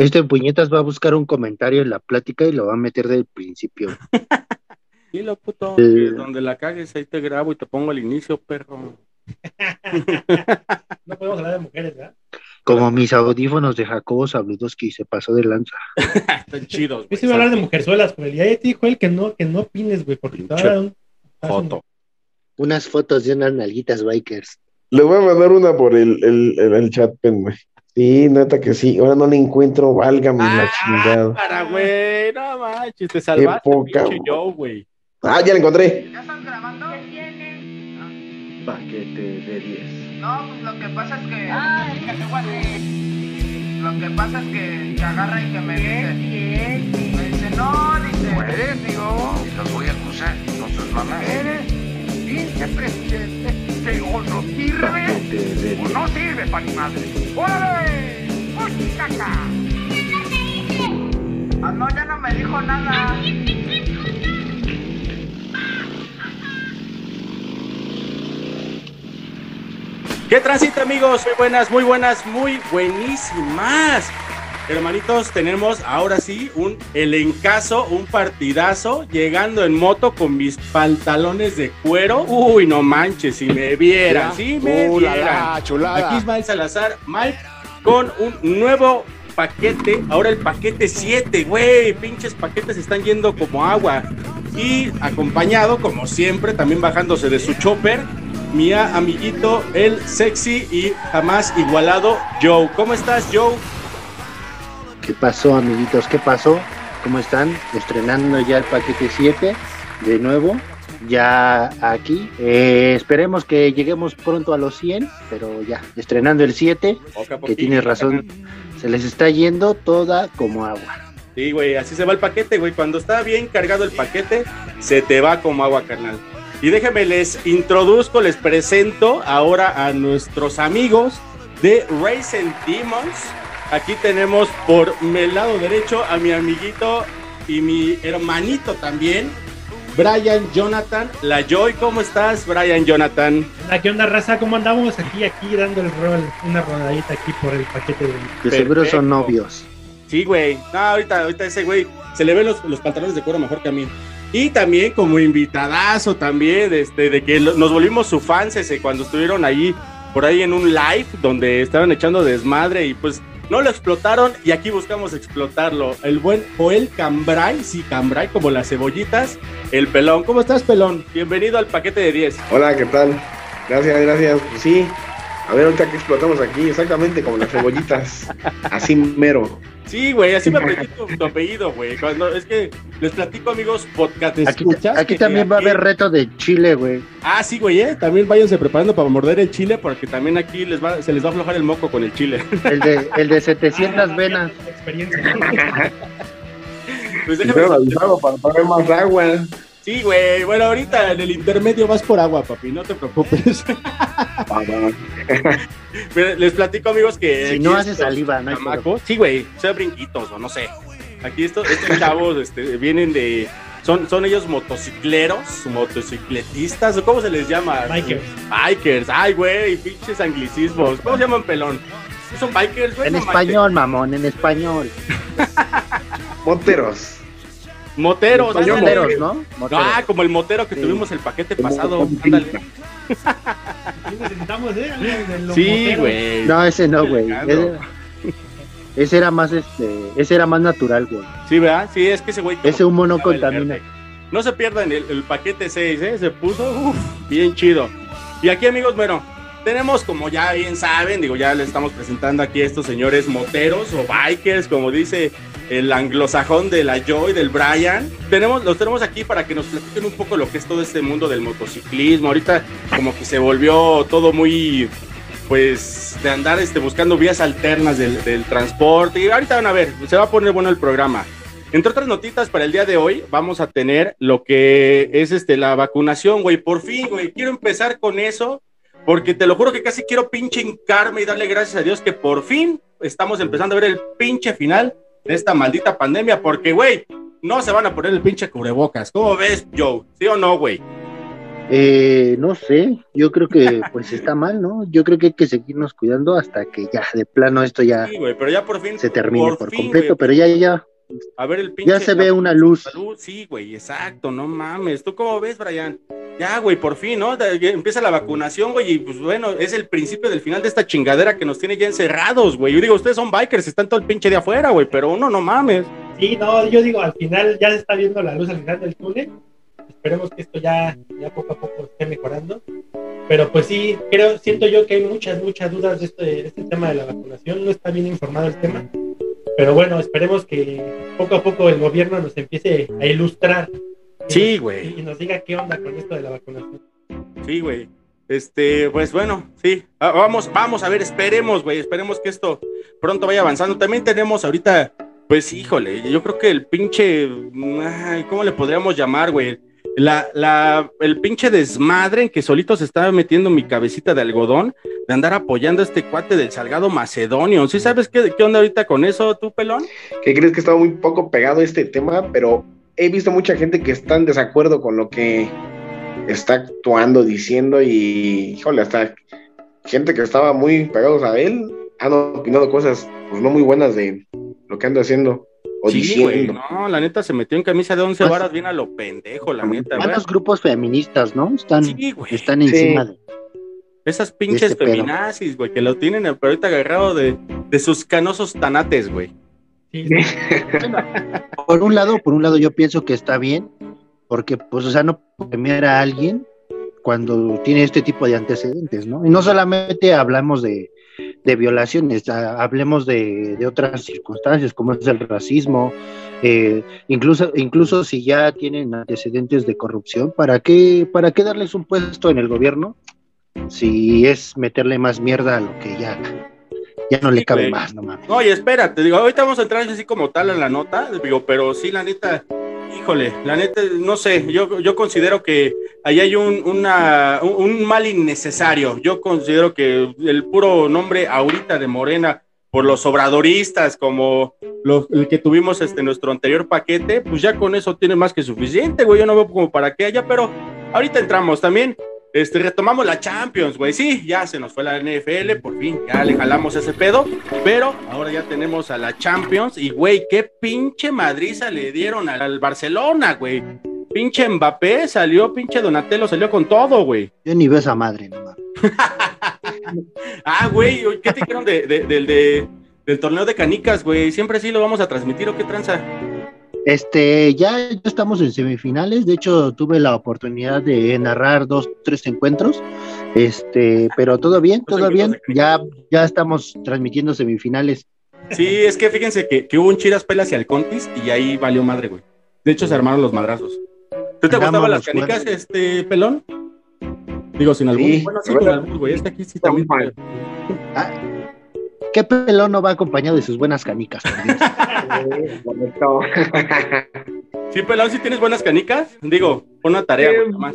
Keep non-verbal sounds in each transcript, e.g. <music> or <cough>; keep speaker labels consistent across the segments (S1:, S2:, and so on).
S1: Este puñetas va a buscar un comentario en la plática y lo va a meter del principio. <laughs>
S2: Dilo, puto. que donde la cagues, ahí te grabo y te pongo al inicio, perro. <laughs>
S3: No podemos hablar de mujeres, ¿verdad?
S1: Como mis audífonos de Jacobo Sabludowski se pasó de lanza. <laughs>
S2: Están chidos.
S3: Yo
S2: güey.
S3: sí voy a hablar de mujerzuelas, güey. Y ahí te dijo él que no, que no opines, güey, porque te va a dar un...
S2: Foto.
S1: Unas fotos de unas nalguitas bikers.
S4: Le voy a mandar una por el, el, el, el chat, pen, güey. Sí, neta que sí. Ahora no le encuentro, válgame la
S2: Ah,
S4: chingada.
S2: para, güey. No manches, te salvaste,
S4: poca,
S2: Joe, güey.
S4: Ah, ya la encontré.
S5: ¿Ya estás grabando?
S6: Paquete de 10.
S5: No, pues lo que pasa es que. Lo que pasa es que te agarra y que me dice. Me dice, no, dice. Pues, digo. Y los voy a acusar con sus mamás. Eres pinche presidente que o no sirve o
S6: 10.
S5: no sirve para ni madre. ¡Órale! ¡Muchacha! Ah, no, ya no me dijo nada.
S2: ¿Qué transita, amigos? Muy buenas, muy buenas, muy buenísimas. Hermanitos, tenemos ahora sí un elencazo, un partidazo, llegando en moto con mis pantalones de cuero. Uy, no manches, si me vieran, si me
S7: Uh, la,
S2: vieran.
S7: la, chulada.
S2: Aquí Ismael Salazar, Mike, con un nuevo paquete. Ahora el paquete 7, güey. Pinches paquetes están yendo como agua. Y acompañado, como siempre, también bajándose de su chopper, mi amiguito, el sexy y jamás igualado Joe. ¿Cómo estás, Joe?
S1: ¿Qué pasó, amiguitos? ¿Qué pasó? ¿Cómo están? Estrenando ya el paquete 7 de nuevo. Ya aquí. Eh, esperemos que lleguemos pronto a los 100, pero ya, estrenando el 7,
S2: Poco a
S1: que tienes razón, se les está yendo toda como agua.
S2: Sí, güey, así se va el paquete, güey. Cuando está bien cargado el paquete, se te va como agua, carnal. Y déjenme les introduzco, les presento ahora a nuestros amigos de Racing Demons. Aquí tenemos por el lado derecho a mi amiguito y mi hermanito también, Brian Jonathan. La Joy, ¿cómo estás, Brian Jonathan?
S3: ¿Qué onda, raza? ¿Cómo andamos aquí, aquí, dando el rol? Una rodadita aquí por el paquete de...
S1: Que seguro son novios.
S2: Sí, güey. No, ahorita, ahorita ese güey se le ven los, los pantalones de cuero mejor que a mí. Y también como invitadazo también, este, de que lo- nos volvimos su fans ese cuando estuvieron ahí, por ahí en un live donde estaban echando desmadre y pues no lo explotaron y aquí buscamos explotarlo. El buen Joel Cambrai, sí, Cambrai, como las cebollitas, el pelón. ¿Cómo estás, pelón? Bienvenido al paquete de 10.
S4: Hola, ¿qué tal? Gracias, gracias. Pues sí. A ver, ahorita que explotamos aquí, exactamente como las cebollitas. <laughs> Así mero.
S2: Sí, güey, así me <laughs> aprendí tu, tu apellido, güey. Cuando es que les platico, amigos, podcast
S1: Aquí, también va a haber reto de Chile, güey.
S2: Ah, sí, güey, ¿eh? También váyanse preparando para morder el chile, porque también aquí les va, se les va a aflojar el moco con el chile.
S1: El de, el de 700 <laughs> venas.
S3: Experiencia.
S2: Pues
S4: Me
S2: déjame-
S4: avisado para más agua.
S2: Sí, güey. Bueno, ahorita en el intermedio vas por agua, papi, no te preocupes. <laughs> Pero les platico, amigos, que.
S1: Si no hace
S2: estos
S1: saliva, no hay
S2: chamacos- Sí, güey, sea brinquitos o no sé. Aquí estos, estos chavos este, vienen de. Son, son ellos motocicleros, motocicletistas, o cómo se les llama?
S3: Bikers.
S2: Bikers, ay, güey, pinches anglicismos. ¿Cómo se llaman pelón? ¿Sí ¿Son bikers, güey?
S1: En
S2: No
S1: español, mamón, en español. <laughs>
S4: Monteros.
S2: Moteros, ándale.
S1: Moteros, ¿no? Moteros.
S2: Ah, como el motero que
S4: Sí.
S2: tuvimos el paquete pasado. ándale.
S3: Sí necesitamos, ¿eh?
S2: Güey.
S1: No, ese no, güey. Ese, ese era más, este, ese era más natural, güey.
S2: Sí, ¿verdad? Sí, es que ese güey.
S1: Ese humo no contamina.
S2: No se pierdan el, el paquete 6, ¿eh? Se puso uf, bien chido. Y aquí, amigos, bueno, tenemos, como ya bien saben, digo, ya les estamos presentando aquí a estos señores moteros o bikers, como dice el anglosajón de la Joy, del Brian. Tenemos, los tenemos aquí para que nos platiquen un poco lo que es todo este mundo del motociclismo. Ahorita, como que se volvió todo muy pues de andar este, buscando vías alternas del, del transporte. Y ahorita van a ver, se va a poner bueno el programa. Entre otras notitas para el día de hoy, vamos a tener lo que es este la vacunación, güey. Por fin, güey. Quiero empezar con eso, porque te lo juro que casi quiero pinche hincarme y darle gracias a Dios que por fin estamos empezando a ver el pinche final de esta maldita pandemia, porque, güey, no se van a poner el pinche cubrebocas. ¿Cómo ves, Joe? ¿Sí o no, güey?
S1: Eh, no sé, yo creo que pues está mal, ¿no? Yo creo que hay que seguirnos cuidando hasta que ya de plano esto ya
S2: Sí, pero ya por fin.
S1: se termine por,
S2: fin,
S1: completo, pero ya, ya,
S2: A ver el pinche.
S1: ya se ve una luz.
S2: Sí, güey, exacto, no mames. ¿Tú cómo ves, Brian? Ya, güey, por fin, ¿no? Empieza la vacunación, güey, y pues bueno, es el principio del final de esta chingadera que nos tiene ya encerrados, güey. Yo digo, ustedes son bikers, están todo el pinche de afuera, güey, pero uno no mames.
S3: Sí, no, yo digo, al final ya se está viendo la luz al final del túnel. Esperemos que esto ya, ya poco a poco esté mejorando. Pero pues sí, creo, siento yo que hay muchas, muchas dudas de este, de este tema de la vacunación. No está bien informado el tema. Pero bueno, esperemos que poco a poco el gobierno nos empiece a ilustrar.
S2: Sí, güey.
S3: Y nos diga qué onda con esto de la vacunación.
S2: Sí, güey. Este, pues bueno, sí. Ah, Vamos, vamos a ver, esperemos, güey. Esperemos que esto pronto vaya avanzando. También tenemos ahorita, pues híjole, yo creo que el pinche. ay, ¿Cómo le podríamos llamar, güey? La, la, el pinche desmadre en que solito se estaba metiendo mi cabecita de algodón de andar apoyando a este cuate del Salgado Macedonio. ¿Sí sabes qué, qué onda ahorita con eso, tú, pelón?
S4: que crees que estaba muy poco pegado este tema, pero he visto mucha gente que está en desacuerdo con lo que está actuando, diciendo y, híjole, hasta gente que estaba muy pegados a él han opinado cosas pues no muy buenas de lo que anda haciendo o
S2: Sí, güey.
S4: diciendo.
S2: No, la neta se metió en camisa de once
S1: Pues-
S2: varas bien a lo pendejo, la neta. güey.
S1: Varios grupos feministas, ¿no? Están,
S2: Sí, güey.
S1: están encima de.
S2: Esas pinches
S1: Este
S2: feminazis, güey, que lo tienen pero ahorita agarrado de, de sus canosos tanates, güey.
S3: Sí, <laughs>
S1: Por un lado, por un lado yo pienso que está bien, porque pues, o sea, no premiar a alguien cuando tiene este tipo de antecedentes, ¿no? Y no solamente hablamos de, de violaciones, hablemos de, de otras circunstancias, como es el racismo, eh, incluso, incluso si ya tienen antecedentes de corrupción, ¿para qué, ¿para qué darles un puesto en el gobierno si es meterle más mierda a lo que ya, ya no le
S2: Sí,
S1: cabe
S2: güey.
S1: más, no mames?
S2: Oye, espérate, digo, ahorita vamos a entrar así como tal en la nota, digo, pero sí, la neta, híjole, la neta, no sé, yo, yo considero que ahí hay un, una, un, mal innecesario. Yo considero que el puro nombre ahorita de Morena por los obradoristas, como lo, el que tuvimos este nuestro anterior paquete, pues ya con eso tiene más que suficiente, güey. Yo no veo como para qué haya, pero ahorita entramos también. Este, retomamos la Champions, güey. Sí, ya se nos fue la NFL, por fin, ya le jalamos ese pedo. Pero ahora ya tenemos a la Champions y, güey, qué pinche madriza le dieron al, al Barcelona, güey. Pinche Mbappé salió, pinche Donatello salió con todo, güey.
S1: Yo ni veo esa madre, no mames. <laughs>
S2: Ah, güey, ¿qué te dijeron de, de- del torneo de canicas, güey? Siempre sí lo vamos a transmitir, ¿o qué tranza?
S1: Este, ya, ya estamos en semifinales. De hecho, tuve la oportunidad de narrar dos, tres encuentros. Este, pero todo bien, todo bien. Ya, ya estamos transmitiendo semifinales.
S2: Sí, es que fíjense que, que hubo un chiras pelas y al contis y ahí valió madre, güey. De hecho, se armaron los madrazos. ¿Tú te gustaban las canicas, este, pelón? Digo, sin albur.
S4: Sí,
S2: bueno, sí, con albur, güey. Es que aquí sí
S4: Está
S2: también.
S4: muy mal.
S1: Ah, ¿Qué pelón no va acompañado de sus buenas canicas? <laughs>
S2: Sí, pelón, si tienes buenas canicas. Digo, una tarea,
S4: Sí.
S2: nomás.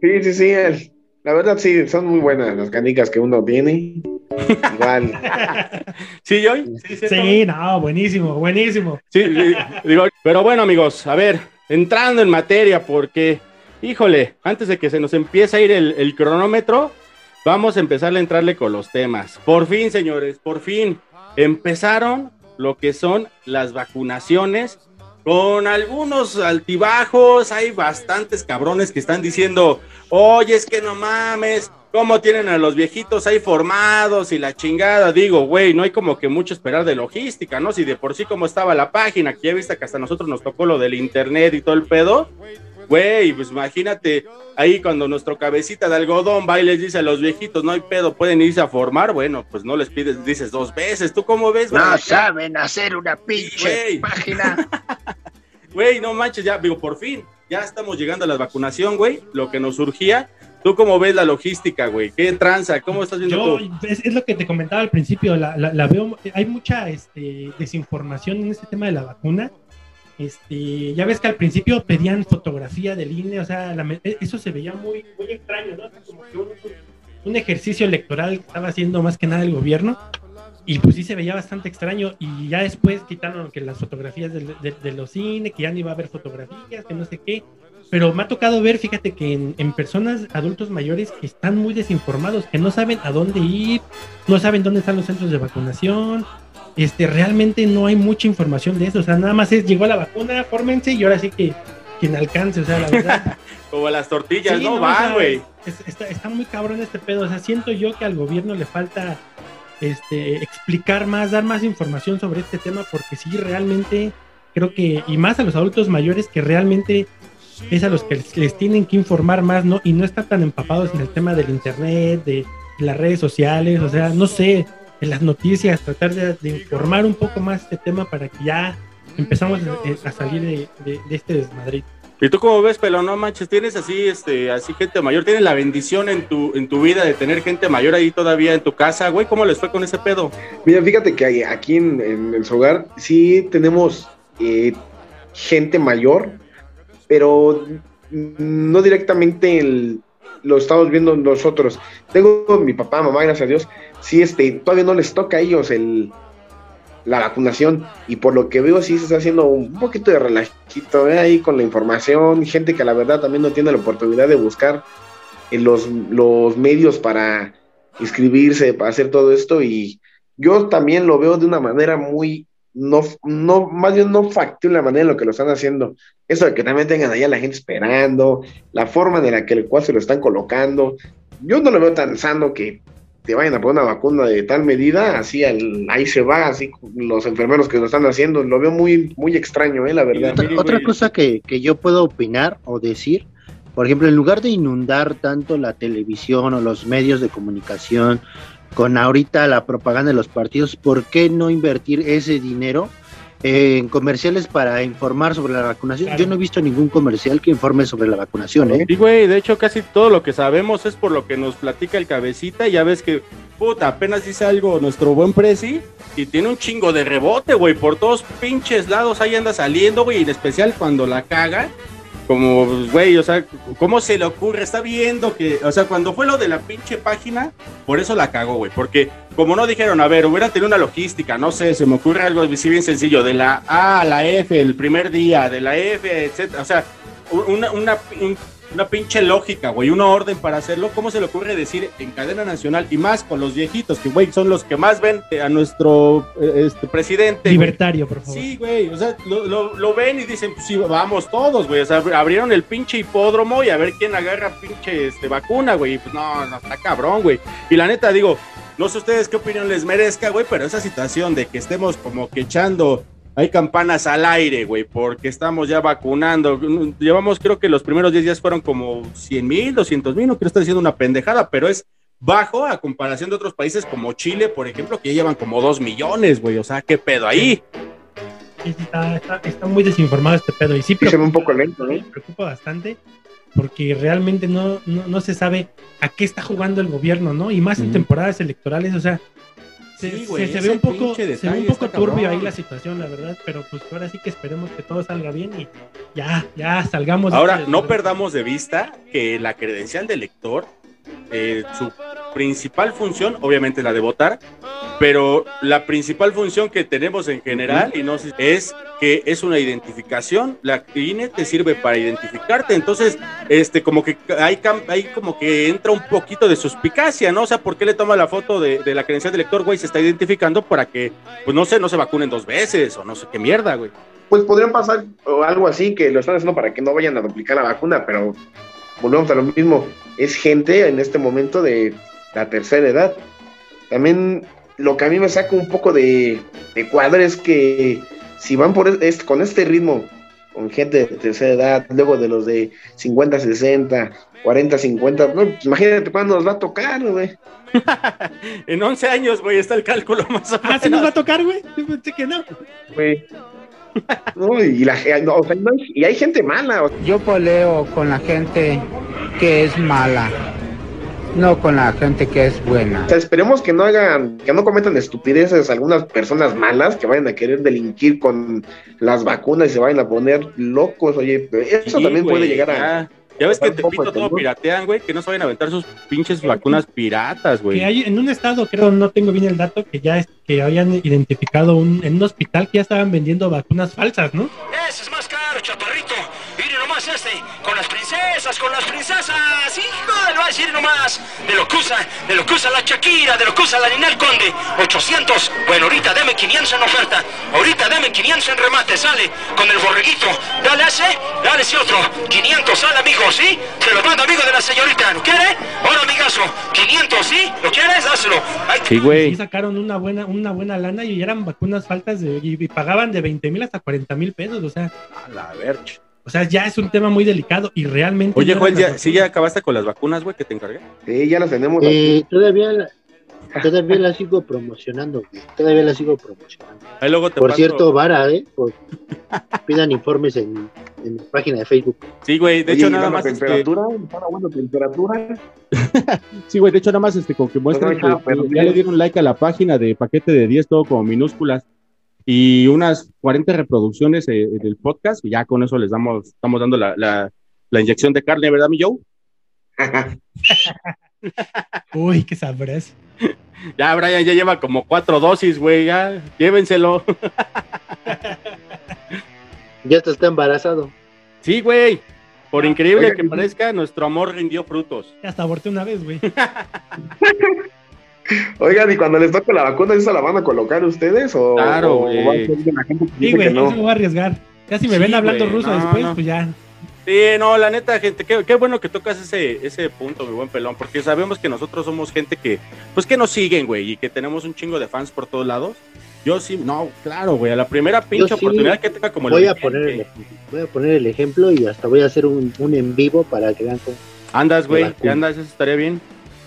S4: Sí, sí, sí. La verdad, sí, son muy buenas las canicas que uno tiene. Igual. <laughs>
S2: Sí, yo. Sí, ¿cierto?
S3: sí, no, buenísimo, buenísimo.
S2: Sí, sí, digo, pero bueno, amigos, a ver, entrando en materia, porque, híjole, antes de que se nos empiece a ir el, el cronómetro, vamos a empezar a entrarle con los temas. Por fin, señores, por fin empezaron lo que son las vacunaciones. Con algunos altibajos, hay bastantes cabrones que están diciendo, oye, es que no mames, ¿cómo tienen a los viejitos ahí formados y la chingada? Digo, güey, no hay como que mucho esperar de logística, ¿no? Si de por sí como estaba la página, que ya viste que hasta nosotros nos tocó lo del internet y todo el pedo, güey, pues imagínate ahí cuando nuestro cabecita de algodón va y les dice a los viejitos, no hay pedo, pueden irse a formar, bueno, pues no les pides, dices dos veces, ¿tú cómo ves?
S1: No saben hacer una pinche
S2: güey.
S1: página. <laughs>
S2: Güey, no manches, ya, digo, por fin, ya estamos llegando a la vacunación, güey, lo que nos surgía. ¿Tú cómo ves la logística, güey? ¿Qué tranza? ¿Cómo estás viendo
S3: Yo,
S2: tú?
S3: es, es lo que te comentaba al principio, la, la- la veo, hay mucha este, desinformación en este tema de la vacuna. Este, ya ves que al principio pedían fotografía del INE, o sea, la me- eso se veía muy, muy extraño, ¿no? Como que un, ejercicio electoral que estaba haciendo más que nada el gobierno. Y pues sí se veía bastante extraño. Y ya después quitaron que las fotografías de los INE, que ya no iba a haber fotografías, que no sé qué. pero me ha tocado ver, fíjate que en, en personas, adultos mayores que están muy desinformados, que no saben a dónde ir, no saben dónde están los centros de vacunación, este, realmente no hay mucha información de eso, o sea, nada más es, llegó la vacuna, fórmense y ahora sí que quien alcance, o sea, la verdad. <laughs>
S2: Como las tortillas,
S3: Sí,
S2: no,
S3: no, o
S2: van,
S3: sea,
S2: güey.
S3: es- está, está muy cabrón este pedo. O sea, siento yo que al gobierno le falta este, explicar más, dar más información sobre este tema, porque sí, realmente creo que, y más a los adultos mayores, que realmente es a los que les, les tienen que informar más, ¿no? Y no están tan empapados en el tema del internet, de las redes sociales, o sea, no sé, en las noticias, tratar de, de informar un poco más este tema para que ya empezamos a, a salir de, de- de este desmadrito.
S2: ¿Y tú cómo ves, pero no manches? ¿Tienes así, este, así gente mayor? ¿Tienes la bendición en tu, en tu vida de tener gente mayor ahí todavía en tu casa, güey? ¿Cómo les fue con ese pedo?
S4: Mira, fíjate que hay- aquí en, en el hogar sí tenemos eh, gente mayor, pero no directamente el- lo estamos viendo nosotros. Tengo mi papá, mamá, gracias a Dios, sí, este, todavía no les toca a ellos el, la vacunación y por lo que veo sí se está haciendo un poquito de relajito ¿eh? ahí con la información, gente que la verdad también no tiene la oportunidad de buscar en los, los medios para inscribirse, para hacer todo esto y yo también lo veo de una manera muy, no, no, más bien no factible la manera en la que lo están haciendo. Eso de que también tengan allá la gente esperando, la forma en la que el cual se lo están colocando. Yo no lo veo tan sano que te vayan a poner una vacuna de tal medida, así al- ahí se va, así los enfermeros que lo están haciendo. Lo veo muy, muy extraño, eh, la verdad.
S1: Otra, otra cosa que, que yo puedo opinar o decir, por ejemplo, en lugar de inundar tanto la televisión o los medios de comunicación con ahorita la propaganda de los partidos, ¿por qué no invertir ese dinero en comerciales para informar sobre la vacunación?
S3: Claro.
S1: Yo no he visto ningún comercial que informe sobre la vacunación, ¿eh?
S2: Sí, güey, de hecho casi todo lo que sabemos es por lo que nos platica el cabecita. Ya ves que, puta, apenas dice algo nuestro buen Prezi y tiene un chingo de rebote, güey. Por todos pinches lados ahí anda saliendo, güey, en especial cuando la caga. Como, güey, o sea, ¿cómo se le ocurre? Está viendo que, o sea, cuando fue lo de la pinche página, por eso la cagó, güey. Porque, como no dijeron, a ver, hubieran tenido una logística, no sé, se me ocurre algo así bien sencillo, de la A a la F el primer día, de la F, etcétera. O sea, una, una, un- una pinche lógica, güey, una orden para hacerlo. ¿Cómo se le ocurre decir en cadena nacional y más con los viejitos, que, güey, son los que más ven a nuestro eh, este, presidente? güey?
S3: Libertario, por favor.
S2: Sí, güey, o sea, lo, lo- lo ven y dicen, pues sí, vamos todos, güey, o sea, abrieron el pinche hipódromo y a ver quién agarra pinche este, vacuna, güey, y pues no, no, está cabrón, güey. Y la neta, digo, no sé ustedes qué opinión les merezca, güey, pero esa situación de que estemos como que echando, hay campanas al aire, güey, porque estamos ya vacunando, llevamos, creo que los primeros 10 días fueron como 100 mil, 200 mil, no quiero estar diciendo una pendejada, pero es bajo a comparación de otros países como Chile, por ejemplo, que ya llevan como 2 millones, güey, o sea, qué pedo ahí.
S3: Sí, sí, está, está- está muy desinformado este pedo. Y sí
S4: Sí se ve un
S3: preocupa,
S4: poco lento,
S3: me
S4: ¿no?
S3: preocupa bastante porque realmente no, no, no se sabe a qué está jugando el gobierno, ¿no? Y más en temporadas electorales, o sea, se,
S2: Sí,
S3: se-
S2: güey,
S3: se
S2: ese
S3: ve un poco, se ve un poco turbio
S2: cabrón.
S3: ahí la situación, la verdad, pero pues ahora sí que esperemos que todo salga bien y ya, ya salgamos. de
S2: Ahora, no perdamos de vista que la credencial del lector, eh, su principal función, obviamente la de votar, pero la principal función que tenemos en general y no es que es una identificación. La INE te sirve para identificarte. Entonces, este, como que hay, como que entra un poquito de suspicacia, ¿no? O sea, ¿por qué le toma la foto de, de la credencial del lector, güey? Se está identificando para que, pues no sé, no se vacunen dos veces o no sé qué mierda, güey.
S4: Pues podrían pasar o algo así, que lo están haciendo para que no vayan a duplicar la vacuna, pero volvemos a lo mismo. Es gente en este momento de la tercera edad. También lo que a mí me saca un poco de, de cuadro es que si van por este, con este ritmo, con gente de tercera edad, luego de los de 50, 60, 40, 50, no, pues imagínate cuándo nos va a tocar, güey. <laughs>
S2: En 11 años, güey, está el cálculo más o
S3: Ah, ¿sí nos va
S2: menos.
S3: a tocar, güey? Yo pensé que no.
S4: güey. No, y, la, no, o sea, no hay- y hay gente mala, o sea,
S7: Yo peleo con la gente que es mala, no con la gente que es buena.
S4: O sea, esperemos que no hagan, que no cometan estupideces algunas personas malas que vayan a querer delinquir con las vacunas y se vayan a poner locos. Oye, eso
S2: Sí,
S4: también puede llegar a.
S2: Ya, ves que te pito todo piratean, güey, que no a aventar sus pinches vacunas piratas, güey.
S3: Que hay en un estado, creo, no tengo bien el dato, que ya es, que habían identificado un, en un hospital que ya estaban vendiendo vacunas falsas, ¿no?
S8: Ese es más caro, chaparrito. Las princesas, hijo de lo va a decir nomás. De lo que usa, de lo que usa la Shakira, de lo que usa la Ninel Conde. 800, bueno, ahorita deme 500 en oferta. Ahorita deme 500 en remate, sale con el borreguito. Dale ese, dale ese otro. 500, sale amigo, ¿sí? Se lo mando amigo de la señorita, ¿lo quiere? Ahora amigazo, 500, ¿sí? ¿Lo quieres? Dáselo. Ahí
S2: Sí, güey.
S3: Sí sacaron una buena, una buena lana y eran vacunas faltas de, y, y pagaban de 20 mil hasta 40 mil pesos, o sea,
S2: A la verge.
S3: O sea, ya es un tema muy delicado y realmente.
S2: Oye, Juan, ¿ya, ¿sí ya acabaste con las vacunas, güey, que te encargué?
S4: Sí, ya las tenemos.
S1: Eh, todavía, la- todavía la sigo promocionando, güey. Todavía la sigo promocionando.
S2: Ahí luego te
S1: Por
S2: paso-
S1: cierto, Vara, ¿eh? Por- <laughs> pidan informes en, en la página de Facebook.
S2: Sí, güey, de
S4: Oye,
S2: hecho
S4: ¿y
S2: nada más. este,
S4: temperatura, ¿está la buena temperatura? <laughs>
S9: Sí, güey, de hecho, nada más este, con que muestren
S4: No, no,
S9: ya le dieron like a la página de paquete de 10, todo como minúsculas, y unas 40 reproducciones eh, del podcast, y ya con eso les damos, estamos dando la, la, la inyección de carne, ¿verdad, mi Joe? <laughs>
S3: Uy, qué sabroso. <laughs>
S2: Ya, Brian ya lleva como cuatro dosis, güey, ya, llévenselo. <laughs>
S1: Ya hasta está embarazado.
S2: Sí, güey. Por increíble que parezca, nuestro amor rindió frutos.
S3: Ya hasta aborté una vez, güey.
S4: Oigan, y cuando les toque la vacuna, ¿esa la van a colocar ustedes? O,
S2: Claro,
S4: o
S2: güey.
S4: va a ser de la gente que
S3: Sí, güey,
S4: que
S3: no se me voy a arriesgar. Ya si me
S2: Sí,
S3: ven hablando
S2: güey,
S3: ruso
S2: no,
S3: después,
S2: no.
S3: pues ya.
S2: Sí, no, la neta, gente, qué, qué bueno que tocas ese, ese punto, mi buen pelón, porque sabemos que nosotros somos gente que, pues que nos siguen, güey, y que tenemos un chingo de fans por todos lados. Yo sí, no, claro, güey, a la primera pinche
S1: sí
S2: oportunidad que tenga como
S1: Voy
S2: la
S1: a poner el ejemplo. Voy a poner el ejemplo y hasta voy a hacer un, un en vivo para que vean cómo.
S2: Andas, güey, andas, eso estaría bien.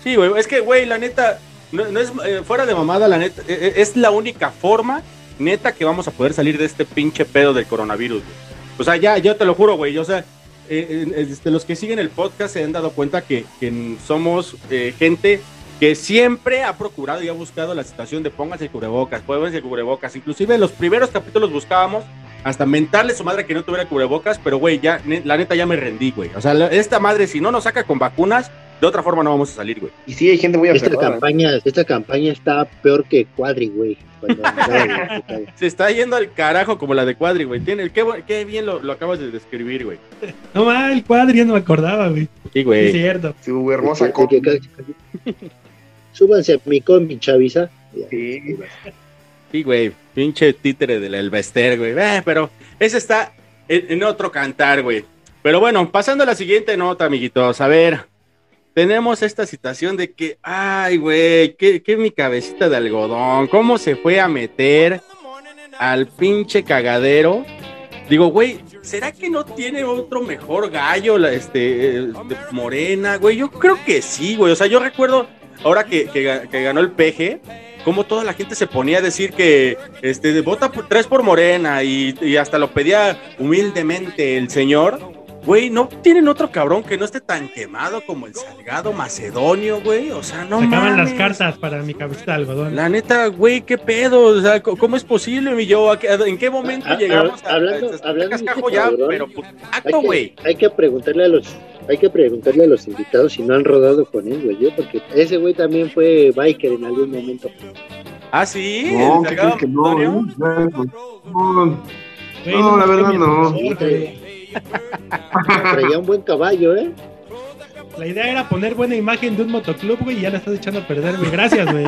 S2: Sí, güey, es que, güey, la neta, no, es eh, fuera de mamada, la neta, eh, eh, es la única forma, neta, que vamos a poder salir de este pinche pedo del coronavirus, güey. O sea, ya, yo te lo juro, güey, o sea, eh, este, los que siguen el podcast se han dado cuenta que, que somos gente que siempre ha procurado y ha buscado la situación de pónganse cubrebocas, pónganse cubrebocas. Inclusive en los primeros capítulos buscábamos hasta mentarle a su madre que no tuviera cubrebocas, pero güey, ya, la neta ya me rendí, güey. O sea, esta madre si no nos saca con vacunas, de otra forma no vamos a salir, güey.
S4: Y sí, hay gente muy
S1: Esta
S4: aferrada.
S1: campaña, esta campaña está peor que Cuadri, güey. <laughs>
S2: Se está yendo al carajo como la de Cuadri, güey. Tiene, qué, bien lo, lo acabas de describir, güey.
S3: No mal, el cuadri ya no me acordaba, güey.
S2: Sí,
S3: Sí, Es
S2: güey.
S3: cierto.
S4: Su hermosa
S1: que- Súbanse a mi combi, chaviza.
S4: Sí.
S2: Sí, güey. Pinche títere del Elvester, güey. Eh, pero ese está en, en otro cantar, güey. Pero bueno, pasando a la siguiente nota, amiguitos. A ver, tenemos esta situación de que, ay, güey, que, que mi cabecita de algodón, cómo se fue a meter al pinche cagadero. Digo, güey, ¿será que no tiene otro mejor gallo, este, eh, Morena, güey? Yo creo que sí, güey. O sea, yo recuerdo, ahora que, que ga- que ganó el PG, cómo toda la gente se ponía a decir que este, vota tres por Morena y, y hasta lo pedía humildemente el señor. Güey, ¿no tienen otro cabrón que no esté tan quemado como el Salgado Macedonio, güey? O sea, no
S3: Sacaban las
S2: mames.
S3: cartas para mi cabecita de algodón.
S2: La neta, güey, qué pedo, o sea, ¿cómo es posible, mi yo? ¿A qué- a- ¿En qué momento
S1: Ah, ah,
S2: llegamos a,
S1: hablando-
S2: a- a-
S1: hablando de
S2: cascajo
S1: ese
S2: ya?
S1: cabrón,
S2: Pero pues,
S1: Hay
S2: acto,
S1: que,
S2: güey.
S1: hay que preguntarle a los hay que preguntarle a los invitados si no han rodado con él, güey, ¿eh? porque ese güey también fue biker en algún momento.
S2: Ah, sí,
S4: No,
S2: el
S4: ¿qué
S2: Salgado
S4: crees que no?
S2: Macedonio.
S4: eh? No, no, la verdad no.
S1: Sí. Traía un buen caballo, ¿eh?
S3: La idea era poner buena imagen de un motoclub, güey, y ya la estás echando a perder, güey. Gracias, güey.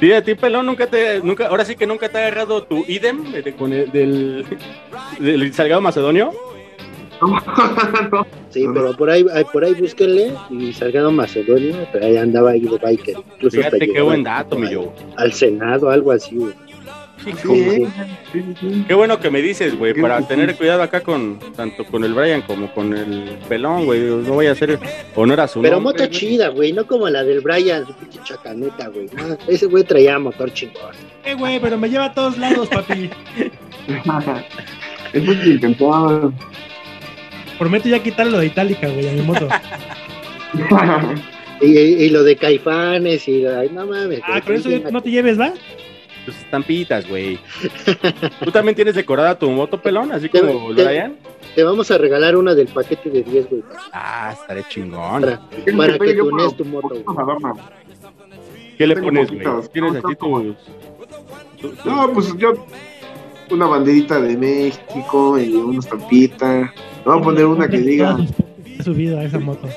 S2: Sí, a ti, pelón, nunca te, nunca, ahora sí que nunca te ha agarrado tu idem de- con el, del, del Salgado Macedonio. <laughs>
S1: Sí, pero por ahí, por ahí búsquenle y Salgado Macedonio, pero ahí andaba ahí de biker. Incluso hasta
S2: Fíjate qué buen dato, mi yo.
S1: Al Senado, algo así, güey.
S4: Sí, sí.
S2: Qué bueno que me dices, güey, para tener cuidado acá con, tanto con el Brian como con el pelón, güey. No voy a hacer honor a su
S1: Pero
S2: nombre,
S1: moto
S2: güey.
S1: chida, güey, no como la del Brian, su pinche chacaneta, güey. No, ese güey traía motor chingón.
S3: Eh, güey, pero me lleva a todos lados, papi. <laughs>
S4: Es muy intentado.
S3: Prometo ya quitarle lo de Itálica, güey, a mi moto. <laughs>
S1: Y, y lo de Caifanes y ay, no mames.
S3: Ah, con eso no te lleves, ¿va?
S2: Tus estampitas, güey. ¿Tú también tienes decorada tu moto, pelón? Así
S1: Te-
S2: como
S1: te-
S2: Brian.
S1: Te vamos a regalar una del paquete de 10, güey.
S2: Ah, estaré chingón.
S1: Para, para que tunes tu moto, güey.
S2: ¿Qué le pones, güey? ¿Tienes
S4: no,
S2: tus... tus-
S4: No, pues yo una banderita de México y una estampita. Vamos a poner una que diga
S3: subido a esa moto.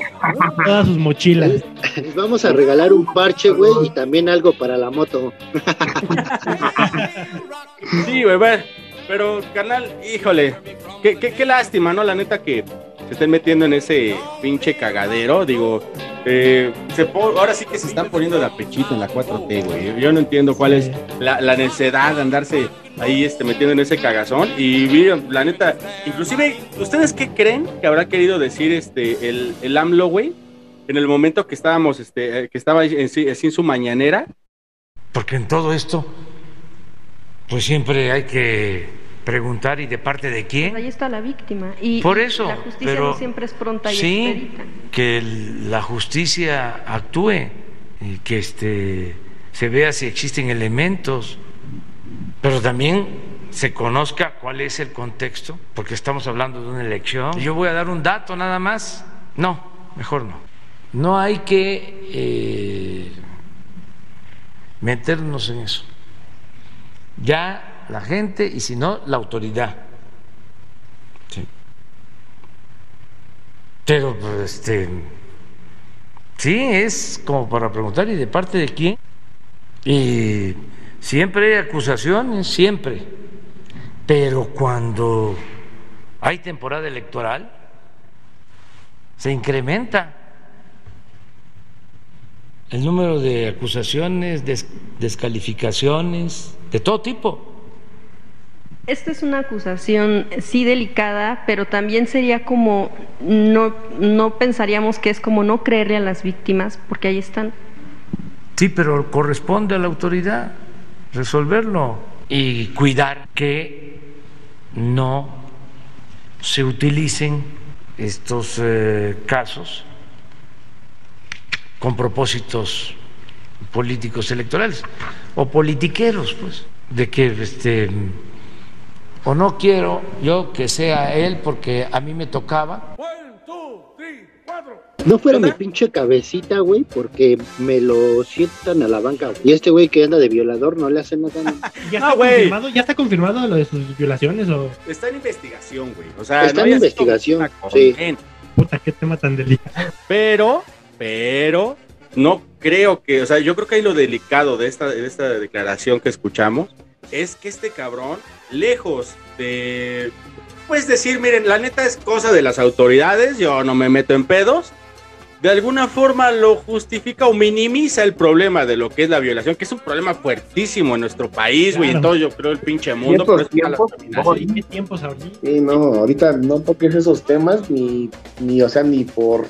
S3: Todas sus mochilas.
S1: Les <laughs> vamos a regalar un parche, güey, y también algo para la moto.
S2: Sí, güey, pero carnal, híjole, qué, qué, lástima, ¿no? La neta que se estén metiendo en ese pinche cagadero, digo, eh, se ahora sí que se están poniendo de apechito en la 4T, güey. Yo no entiendo cuál es la, la necesidad de andarse ahí este, metiendo en ese cagazón. Y miren, la neta, inclusive, ¿ustedes qué creen que habrá querido decir este el, el AMLO, güey? En el momento que estábamos, este, eh, que estaba en, así en su mañanera,
S10: Porque en todo esto, pues siempre hay que preguntar y de parte de quién.
S11: Ahí está la víctima. Y
S10: Por eso,
S11: la justicia
S10: pero
S11: no siempre es pronta y
S10: sí,
S11: expedita.
S10: que la justicia actúe y que este se vea si existen elementos, pero también se conozca cuál es el contexto, porque estamos hablando de una elección. Yo voy a dar un dato nada más. No, mejor no. No hay que eh, meternos en eso. Ya la gente y si no, la autoridad. Sí. Pero, pues, este, sí, es como para preguntar, ¿y de parte de quién? Y siempre hay acusaciones, siempre. Pero cuando hay temporada electoral, se incrementa el número de acusaciones, des- descalificaciones, de todo tipo.
S11: Esta es una acusación sí delicada, pero también sería como no no pensaríamos que es como no creerle a las víctimas, porque ahí están.
S10: Sí, pero corresponde a la autoridad resolverlo y cuidar que no se utilicen estos eh, casos con propósitos políticos electorales o politiqueros, pues, de que este o no quiero yo que sea él porque a mí me tocaba
S1: No fuera mi pinche cabecita, güey, porque me lo sientan a la banca. Y este güey que anda de violador no le hace nada. <laughs>
S3: ¿Ya está,
S2: Ah, güey.
S3: confirmado, ¿Ya está confirmado lo de sus violaciones o
S2: está en investigación, güey. O sea,
S1: Está
S2: no
S1: en investigación, sí.
S3: puta qué tema tan delicado?
S2: Pero, pero, no creo que, o sea, yo creo que ahí lo delicado de esta, de esta declaración que escuchamos es que este cabrón, lejos de, pues decir, miren, la neta es cosa de las autoridades, yo no me meto en pedos, de alguna forma lo justifica o minimiza el problema de lo que es la violación, que es un problema fuertísimo en nuestro país, güey, en
S3: Claro.
S2: todo yo creo el pinche mundo.
S4: Tiempos, tiempos,
S2: feminazi.
S3: ¿Qué tiempos ahorita?
S4: Sí, no, ahorita no toques esos temas ni, ni o sea, ni por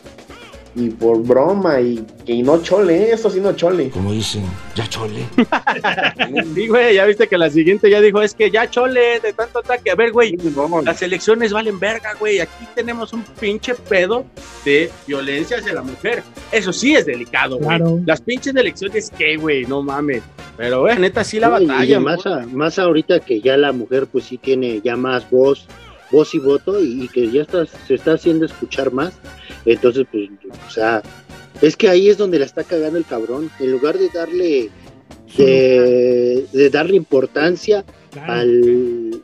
S4: ni por broma y que no chole, ¿eh? esto sí no chole.
S10: como dicen, ya chole. <laughs>
S2: Sí, güey, ya viste que la siguiente ya dijo, es que ya chole, de tanto ataque. A ver, güey,
S4: No,
S2: las elecciones valen verga, güey. Aquí tenemos un pinche pedo de violencia hacia la mujer. Eso sí es delicado, güey.
S3: Claro.
S2: Las pinches elecciones, ¿qué, güey? No mames. Pero, güey, neta, sí la
S1: Y-
S2: batalla.
S1: y más, a- más ahorita que ya la mujer pues sí tiene ya más voz, voz y voto y, y que ya está, se está haciendo escuchar más. Entonces, pues, o sea, es que ahí es donde la está cagando el cabrón. En lugar de darle, de, de darle importancia
S3: Claro.
S1: al,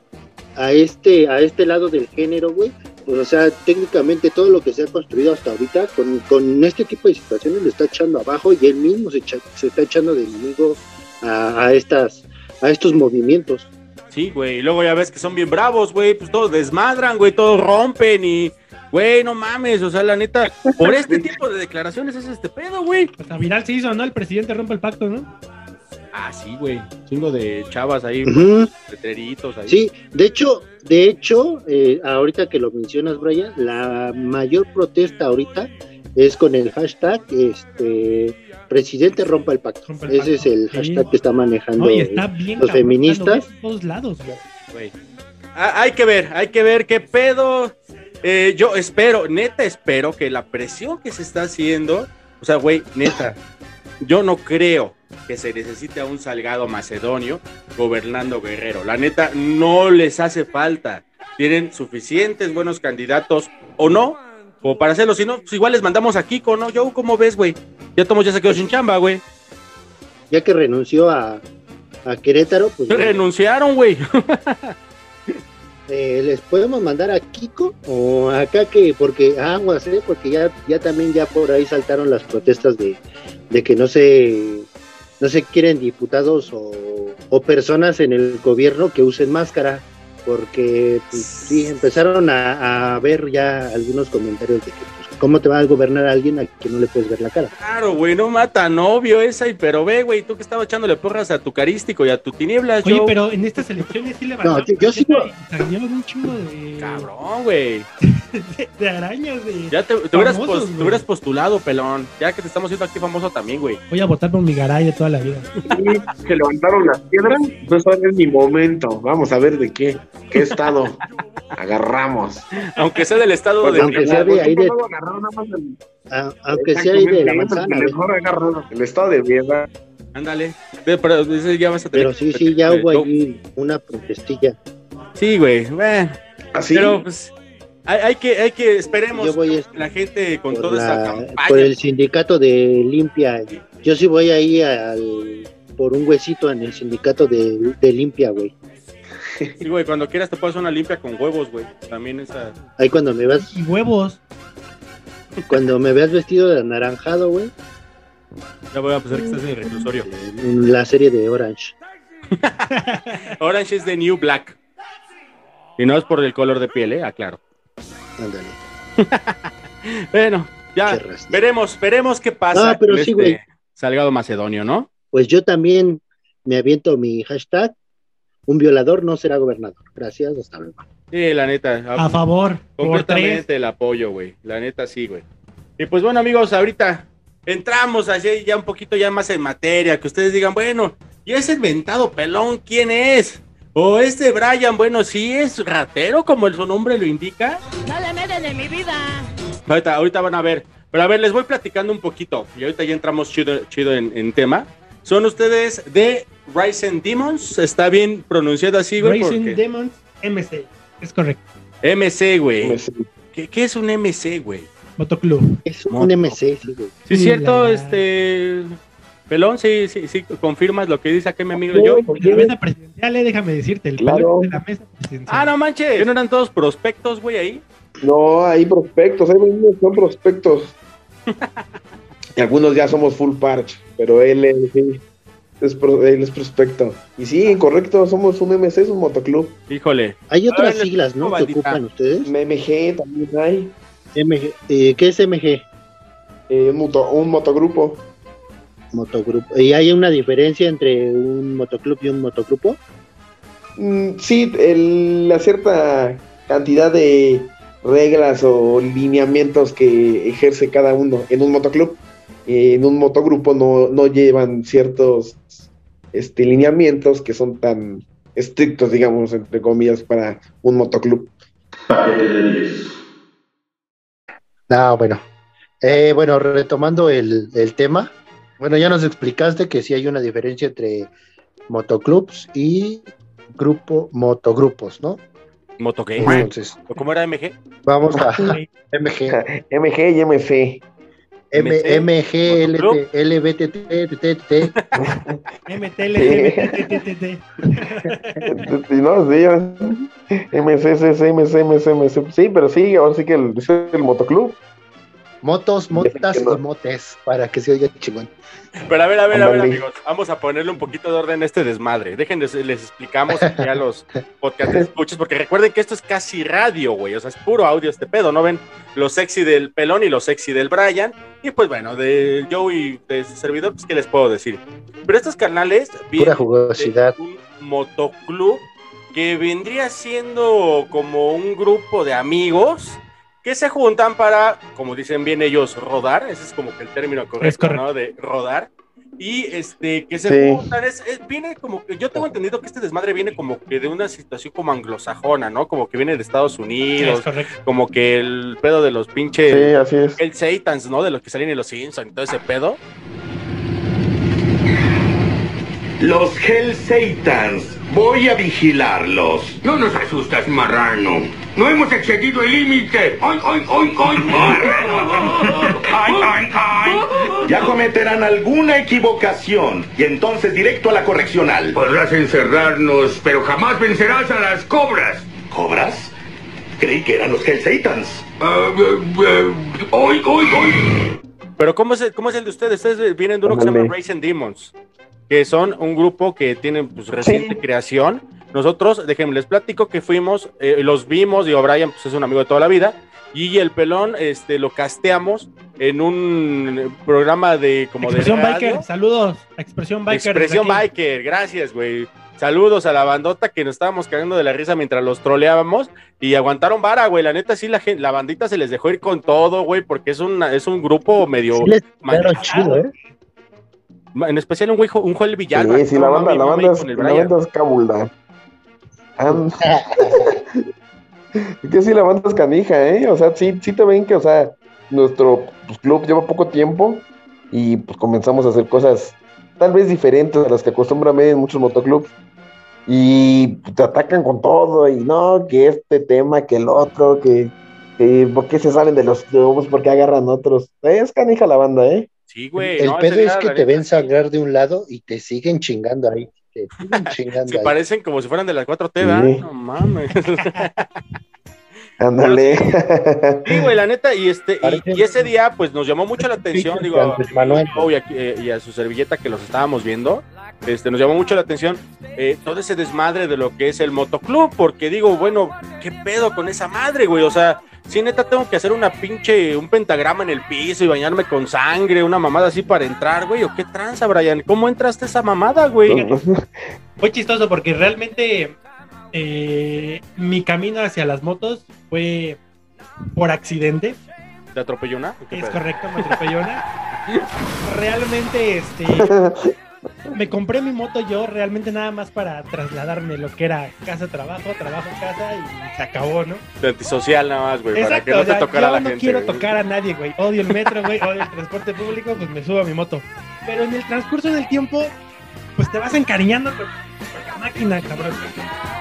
S1: a este, a este lado del género, güey. Pues, o sea, técnicamente todo lo que se ha construido hasta ahorita con, con este tipo de situaciones le está echando abajo y él mismo se, echa- se está echando de enemigo a, a estas a estos movimientos.
S2: Sí, güey. Y luego ya ves que son bien bravos, güey. Pues todos desmadran, güey. Todos rompen y. Güey, no mames. O sea, la neta, por este <laughs> tipo de declaraciones es este pedo, güey.
S3: Hasta viral se hizo, ¿no? El presidente rompe el pacto, ¿no?
S2: Ah, sí, güey. Chingo de chavas ahí,
S1: Ujú.
S2: letreritos ahí.
S1: Sí, de hecho, de hecho, eh, ahorita que lo mencionas, Brian, la mayor protesta ahorita es con el hashtag este presidente rompa el pacto.
S3: Rompa el
S1: Ese es el
S3: sí.
S1: hashtag que está manejando.
S3: No, y está bien
S1: los
S3: cabrón,
S1: feministas.
S3: lo todos lados, güey.
S2: Ah, hay que ver, hay que ver qué pedo. Eh, yo espero, neta espero que la presión que se está haciendo, o sea, güey, neta, yo no creo que se necesite a un Salgado Macedonio gobernando Guerrero. La neta, no les hace falta. Tienen suficientes buenos candidatos o no, como para hacerlo. Si no, pues igual les mandamos a Kiko, ¿no? Yo, ¿cómo ves, güey? Ya Tomo ya se quedó sin chamba, güey.
S1: Ya que renunció a, a Querétaro, pues
S2: Renunciaron, güey.
S1: eh, les podemos mandar a Kiko o acá que, porque aguas, ¿eh? porque ya, ya también ya por ahí saltaron las protestas de, de que no se, no se quieren diputados o, o personas en el gobierno que usen máscara, porque pues, sí, empezaron a, a ver ya algunos comentarios de que ¿cómo te va a gobernar a alguien a quien no le puedes ver la cara?
S2: Claro, güey, no mata novio esa, y pero ve, güey, tú que estabas echándole porras a tu carístico y a tu tinieblas,
S3: Oye,
S2: Joe.
S3: pero en estas elecciones sí le
S1: No, yo- yo sí lo-
S3: un chingo de,
S2: Cabrón, güey. <laughs>
S3: de, de arañas de.
S2: Ya te, te hubieras,
S3: famosos,
S2: pos- te
S3: güey.
S2: hubieras postulado, pelón. Ya que te estamos haciendo aquí famoso también, güey.
S3: Voy a votar por mi garay de toda la vida. <laughs>
S4: que levantaron las piedras, no es mi momento. Vamos a ver de qué, qué estado <laughs> agarramos.
S2: Aunque sea del estado
S4: Pues,
S2: de.
S1: aunque sea de ahí de-
S4: No nada más el-
S1: a- aunque sea ahí de la manzana,
S4: el mejor agarrado, el estado de piedra.
S2: Ándale. Pero ese ya vas a tener
S1: pero sí, sí, ya hubo allí una protestilla.
S2: Sí, güey. Bueno,
S4: Así.
S2: pero pues. Hay, hay que, hay que, esperemos
S1: Yo voy
S2: la gente con toda esta
S1: la-
S2: campaña.
S1: por el sindicato de limpia. Yo sí voy ahí al, por un huesito en el sindicato de, de limpia, güey.
S2: Sí, güey, cuando quieras te puedes hacer una limpia con huevos, güey. También esa.
S1: Ahí cuando me veas,
S3: Y huevos.
S1: Cuando me veas vestido de anaranjado, güey,
S2: Ya voy a pensar que estás en el reclusorio.
S1: en la serie de Orange. <laughs>
S2: Orange es de New Black. Y no es por el color de piel, ¿eh? Aclaro.
S1: Ándale. <laughs>
S2: Bueno, ya veremos, veremos qué pasa
S1: Ah, pero
S2: con
S1: sí,
S2: este
S1: güey.
S2: Salgado Macedonio, ¿no?
S1: Pues yo también me aviento mi hashtag. Un violador no será gobernador. Gracias, hasta luego.
S2: Sí, la neta.
S3: A favor.
S2: Completamente el apoyo, güey. La neta sí, güey. Y pues bueno, amigos, ahorita entramos así ya un poquito ya más en materia, que ustedes digan, bueno, ¿y ese inventado pelón quién es? O este Brian, bueno, sí es ratero como el, su nombre lo indica.
S12: No le metes de mi vida.
S2: Ahorita, ahorita van a ver. Pero a ver, les voy platicando un poquito. Y ahorita ya entramos chido, chido en, en tema. Son ustedes de Rising Demons. Está bien pronunciado así, güey. Porque-
S3: Demons MC. Es correcto.
S2: MC, güey. ¿Qué, qué es un MC, güey?
S3: Motoclub.
S1: Es un
S2: Moto.
S1: MC, sí, güey.
S2: Sí, es
S3: Sí,
S2: cierto,
S3: la-
S2: este. Pelón, sí, sí, sí, confirmas lo que dice aquí mi amigo
S4: No,
S2: yo.
S4: ¿por
S3: En la mesa presidencial, eh, déjame decirte, el
S4: Claro.
S3: pelón de la mesa presidencial.
S2: Ah, no manches. ¿Que no eran todos prospectos, güey, ahí?
S4: No, hay prospectos, hay que son prospectos. <laughs> Y algunos ya somos full parch, pero él, él, sí, es, pro- él es prospecto. Y sí, correcto, somos un MC, es un motoclub.
S2: Híjole.
S1: Hay otras
S2: ver,
S1: siglas, ¿no? Que ocupan ustedes.
S4: MG también hay,
S1: MG, eh, ¿Qué es MG?
S4: eh, un, moto- un motogrupo.
S1: Motogrupo. ¿Y hay una diferencia entre un motoclub y un motogrupo?
S4: Mm, sí, el- la cierta cantidad de reglas o lineamientos que ejerce cada uno en un motoclub. Eh, en un motogrupo no, no llevan ciertos este, lineamientos que son tan estrictos, digamos, entre comillas, para un motoclub.
S1: No, bueno. Eh, bueno, retomando el, el tema. Bueno, ya nos explicaste que sí hay una diferencia entre motoclubs y grupo, motogrupos, ¿no?
S2: ¿Motogame?
S1: Entonces,
S2: ¿O cómo era MG?
S1: vamos a. <laughs> MG.
S4: MG y MC. MCCC, MC, MC, MC. Sí, pero sí, ahora sí que el, es el motoclub.
S1: Motos, motas y motes, para que se oiga chingón.
S2: Pero a ver, a ver, a ver, amigos. Vamos a ponerle un poquito de orden a este desmadre. Déjenles, les explicamos aquí a los <laughs> podcast escuchas, porque recuerden que esto es casi radio, güey. O sea, es puro audio este pedo, ¿no ven? Lo sexy del pelón y lo sexy del Brian. Y pues bueno, de Joe y de su servidor, pues, ¿qué les puedo decir? Pero estos canales
S1: Pura
S2: vienen
S1: jugosidad.
S2: de un motoclub que vendría siendo como un grupo de amigos que se juntan para, como dicen bien ellos, rodar, ese es como que el término correcto,
S3: correcto.
S2: ¿no? De rodar. Y este, que se
S4: Sí.
S2: juntan, es, es- viene como que, yo tengo entendido que este desmadre viene como que de una situación como anglosajona, ¿no? Como que viene de Estados Unidos,
S3: Es correcto.
S2: como que el pedo de los pinches,
S4: Sí, así es.
S2: el Satans, ¿no? De los que salen en los Simpsons y todo ese pedo.
S13: Los Hell Satans. Voy a vigilarlos. No nos asustas, marrano. No hemos excedido el límite. ¡Ay, ay, ay, ay! ¡Ay, ay, ay! Ya cometerán alguna equivocación y entonces directo a la correccional. Podrás encerrarnos, pero jamás vencerás a las cobras. ¿Cobras? Creí que eran los Hell Satans. Ah, eh, eh, ¡Oy, oy, oy!
S2: Pero ¿cómo es, el, ¿cómo es el de ustedes? Ustedes vienen de uno que se llama Racing Demons, que son un grupo que tienen pues, reciente creación. Nosotros, déjenme les platico que fuimos, eh, los vimos, y O'Brien pues, es un amigo de toda la vida, y el pelón este, lo casteamos en un programa de como
S3: Expresión
S2: de radio.
S3: Biker, saludos. Expresión Biker.
S2: Expresión. Biker, gracias, güey. Saludos a la bandota que nos estábamos cagando de la risa mientras los troleábamos y aguantaron vara, güey. La neta, sí, la, la bandita se les dejó ir con todo, güey, porque es, una, es un grupo medio.
S1: Sí chido, ¿eh?
S2: En especial un güey, un Joel Villalba.
S4: Sí, sí, la banda, la banda, es, la banda es cabulda. And- <laughs> es que sí, la banda es canija, ¿eh? O sea, sí, sí te ven que, o sea, nuestro pues, club lleva poco tiempo y pues comenzamos a hacer cosas tal vez diferentes a las que acostumbran en muchos motoclubs. Y te atacan con todo, y no, que este tema, que el otro, que, que por qué se salen de los clubs, por qué agarran otros. Es canija la banda, ¿eh?
S2: Sí, güey.
S1: El
S2: no,
S1: pedo es que te ven sangrar de un lado y te siguen chingando ahí. Te <laughs> siguen chingando
S2: Sí,
S1: ahí.
S2: parecen como si fueran de las 4T, ¿verdad?
S4: Sí.
S2: No mames. <laughs>
S4: Ándale. <laughs>
S2: Sí, güey, la neta, y este, y, ese día, pues nos llamó mucho la atención, digo, a- y, a, eh, y a su servilleta que los estábamos viendo, este, nos llamó mucho la atención eh, todo ese desmadre de lo que es el motoclub, porque digo, bueno, ¿qué pedo con esa madre, güey? O sea, si neta tengo que hacer una pinche, un pentagrama en el piso y bañarme con sangre, una mamada así para entrar, güey, o qué tranza, Brian, ¿cómo entraste a esa mamada, güey?
S3: Fue chistoso porque realmente eh, mi camino hacia las motos fue por accidente.
S2: ¿Te atropelló una? ¿O qué
S3: Es
S2: pedo?
S3: correcto, me atropelló una. <laughs> Realmente, este, <laughs> me compré mi moto yo realmente nada más para trasladarme lo que era casa-trabajo, trabajo-casa y se acabó, ¿no?
S2: De antisocial nada más, güey, para que no
S3: o sea,
S2: te tocara
S3: yo
S2: la
S3: no
S2: gente.
S3: quiero
S2: güey.
S3: tocar a nadie, güey. Odio el metro, güey, odio el transporte público, pues me subo a mi moto. Pero en el transcurso del tiempo, pues te vas encariñando con, con la máquina, cabrón.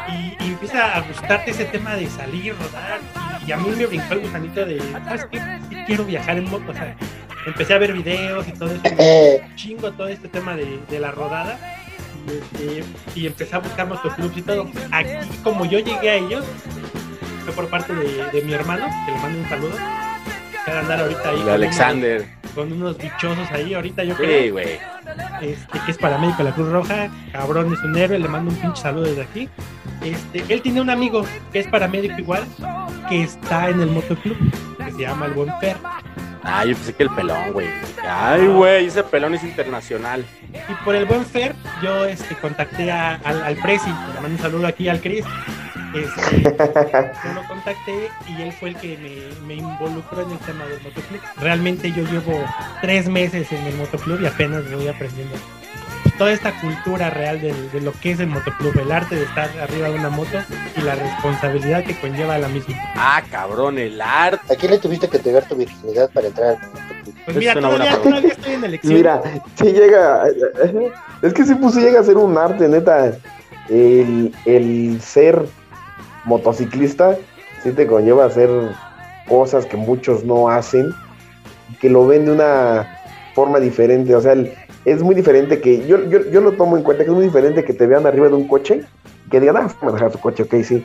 S3: Y, y empieza a gustarte ese tema de salir, rodar. Y, y a mí me brincó el gusanito de, ¿sabes qué? Quiero viajar en moto, o sea, empecé a ver videos y todo eso.
S1: Eh,
S3: chingo todo este tema de, de la rodada. Y, y empecé a buscar motoclubs y todo. Aquí, como yo llegué a ellos, fue por parte de, de mi hermano, que le mando un saludo. Que va a andar ahorita ahí.
S2: Alexander.
S3: unos- con unos bichosos ahí, ahorita yo
S2: Sí,
S3: creo.
S2: güey.
S3: Este, que es paramédico de la Cruz Roja. Cabrón, es un héroe. Le mando un pinche saludo desde aquí. Este, él tiene un amigo que es paramédico igual, que está en el motoclub, que se llama El Buen Fer.
S2: Ah, yo pensé que el pelón, güey. Ay, güey, ese pelón es internacional.
S3: Y por el buen Fer, yo este, contacté a- al, al Prezi, le mando un saludo aquí al Chris. Este, <laughs> yo lo contacté y él fue el que me, me involucró en el tema del motoclub. Realmente yo llevo tres meses en el motoclub y apenas voy aprendiendo toda esta cultura real del- de, lo que es el motoclub, el arte de estar arriba de una moto y la responsabilidad que conlleva la misma.
S2: Ah, cabrón, el arte.
S1: ¿A quién le tuviste que pegar tu virginidad para entrar?
S3: Pues mira, todavía, estoy en elección.
S4: Mira, sí llega. Es que sí, pues sí llega a ser un arte, neta. El, el ser motociclista sí te conlleva a hacer cosas que muchos no hacen, que lo ven de una forma diferente. O sea, el- es muy diferente que. Yo, yo, yo lo tomo en cuenta que es muy diferente que te vean arriba de un coche, que digan, ah, manejar tu coche, ok, sí.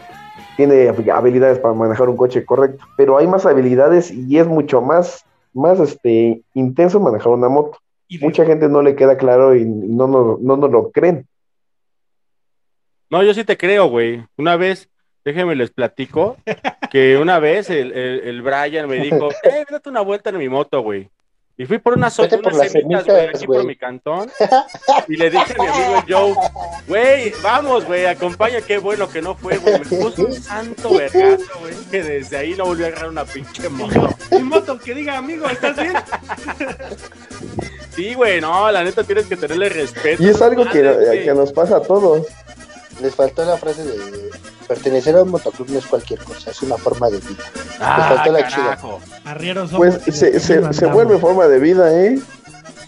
S4: Tiene habilidades para manejar un coche, correcto. Pero hay más habilidades y es mucho más, más este, intenso manejar una moto
S3: Y
S4: mucha gente no le queda claro y no nos no, nos lo creen.
S2: No, yo sí te creo, güey. Una vez, déjenme les platico, <laughs> que una vez el, el, el Brian me dijo, <laughs> eh, date una vuelta en mi moto, güey. Y fui por unas,
S1: Vete
S2: unas
S1: por las
S2: semitas, güey,
S1: semitas,
S2: aquí por mi cantón. Y le dije a mi amigo <laughs> Joe, güey, vamos, güey, acompaña, qué bueno que no fue, güey. Me puso un santo vergazo, güey, que desde ahí no volví a agarrar una pinche moto.
S3: mi moto, que diga, amigo, ¿estás bien?
S2: Sí, güey, no, la neta tienes que tenerle respeto.
S4: Y es algo que,
S2: güey.
S4: que nos pasa a todos.
S1: Les faltó la frase de pertenecer a un motoclub no es cualquier cosa, es una forma de vida.
S2: Ah,
S1: Les faltó la chida.
S3: Arrieros
S4: Pues se,
S3: y
S4: se, vuelve forma de vida, ¿eh?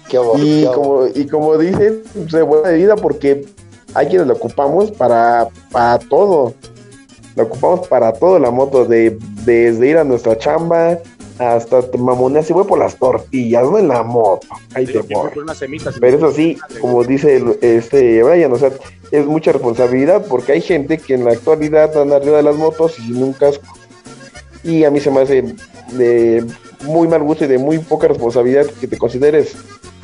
S1: Qué horror,
S4: Y
S1: qué
S4: como, y como dicen, se vuelve de vida porque hay quienes lo ocupamos para, para todo. Lo ocupamos para todo la moto, de, desde ir a nuestra chamba, hasta te mamoneas y voy por las tortillas, no en la moto. Ahí te voy.
S9: y
S4: Pero eso sí, como dice el- este Brian, o sea, es mucha responsabilidad porque hay gente que en la actualidad anda arriba de las motos y sin un casco. Y a mí se me hace de muy mal gusto y de muy poca responsabilidad que te consideres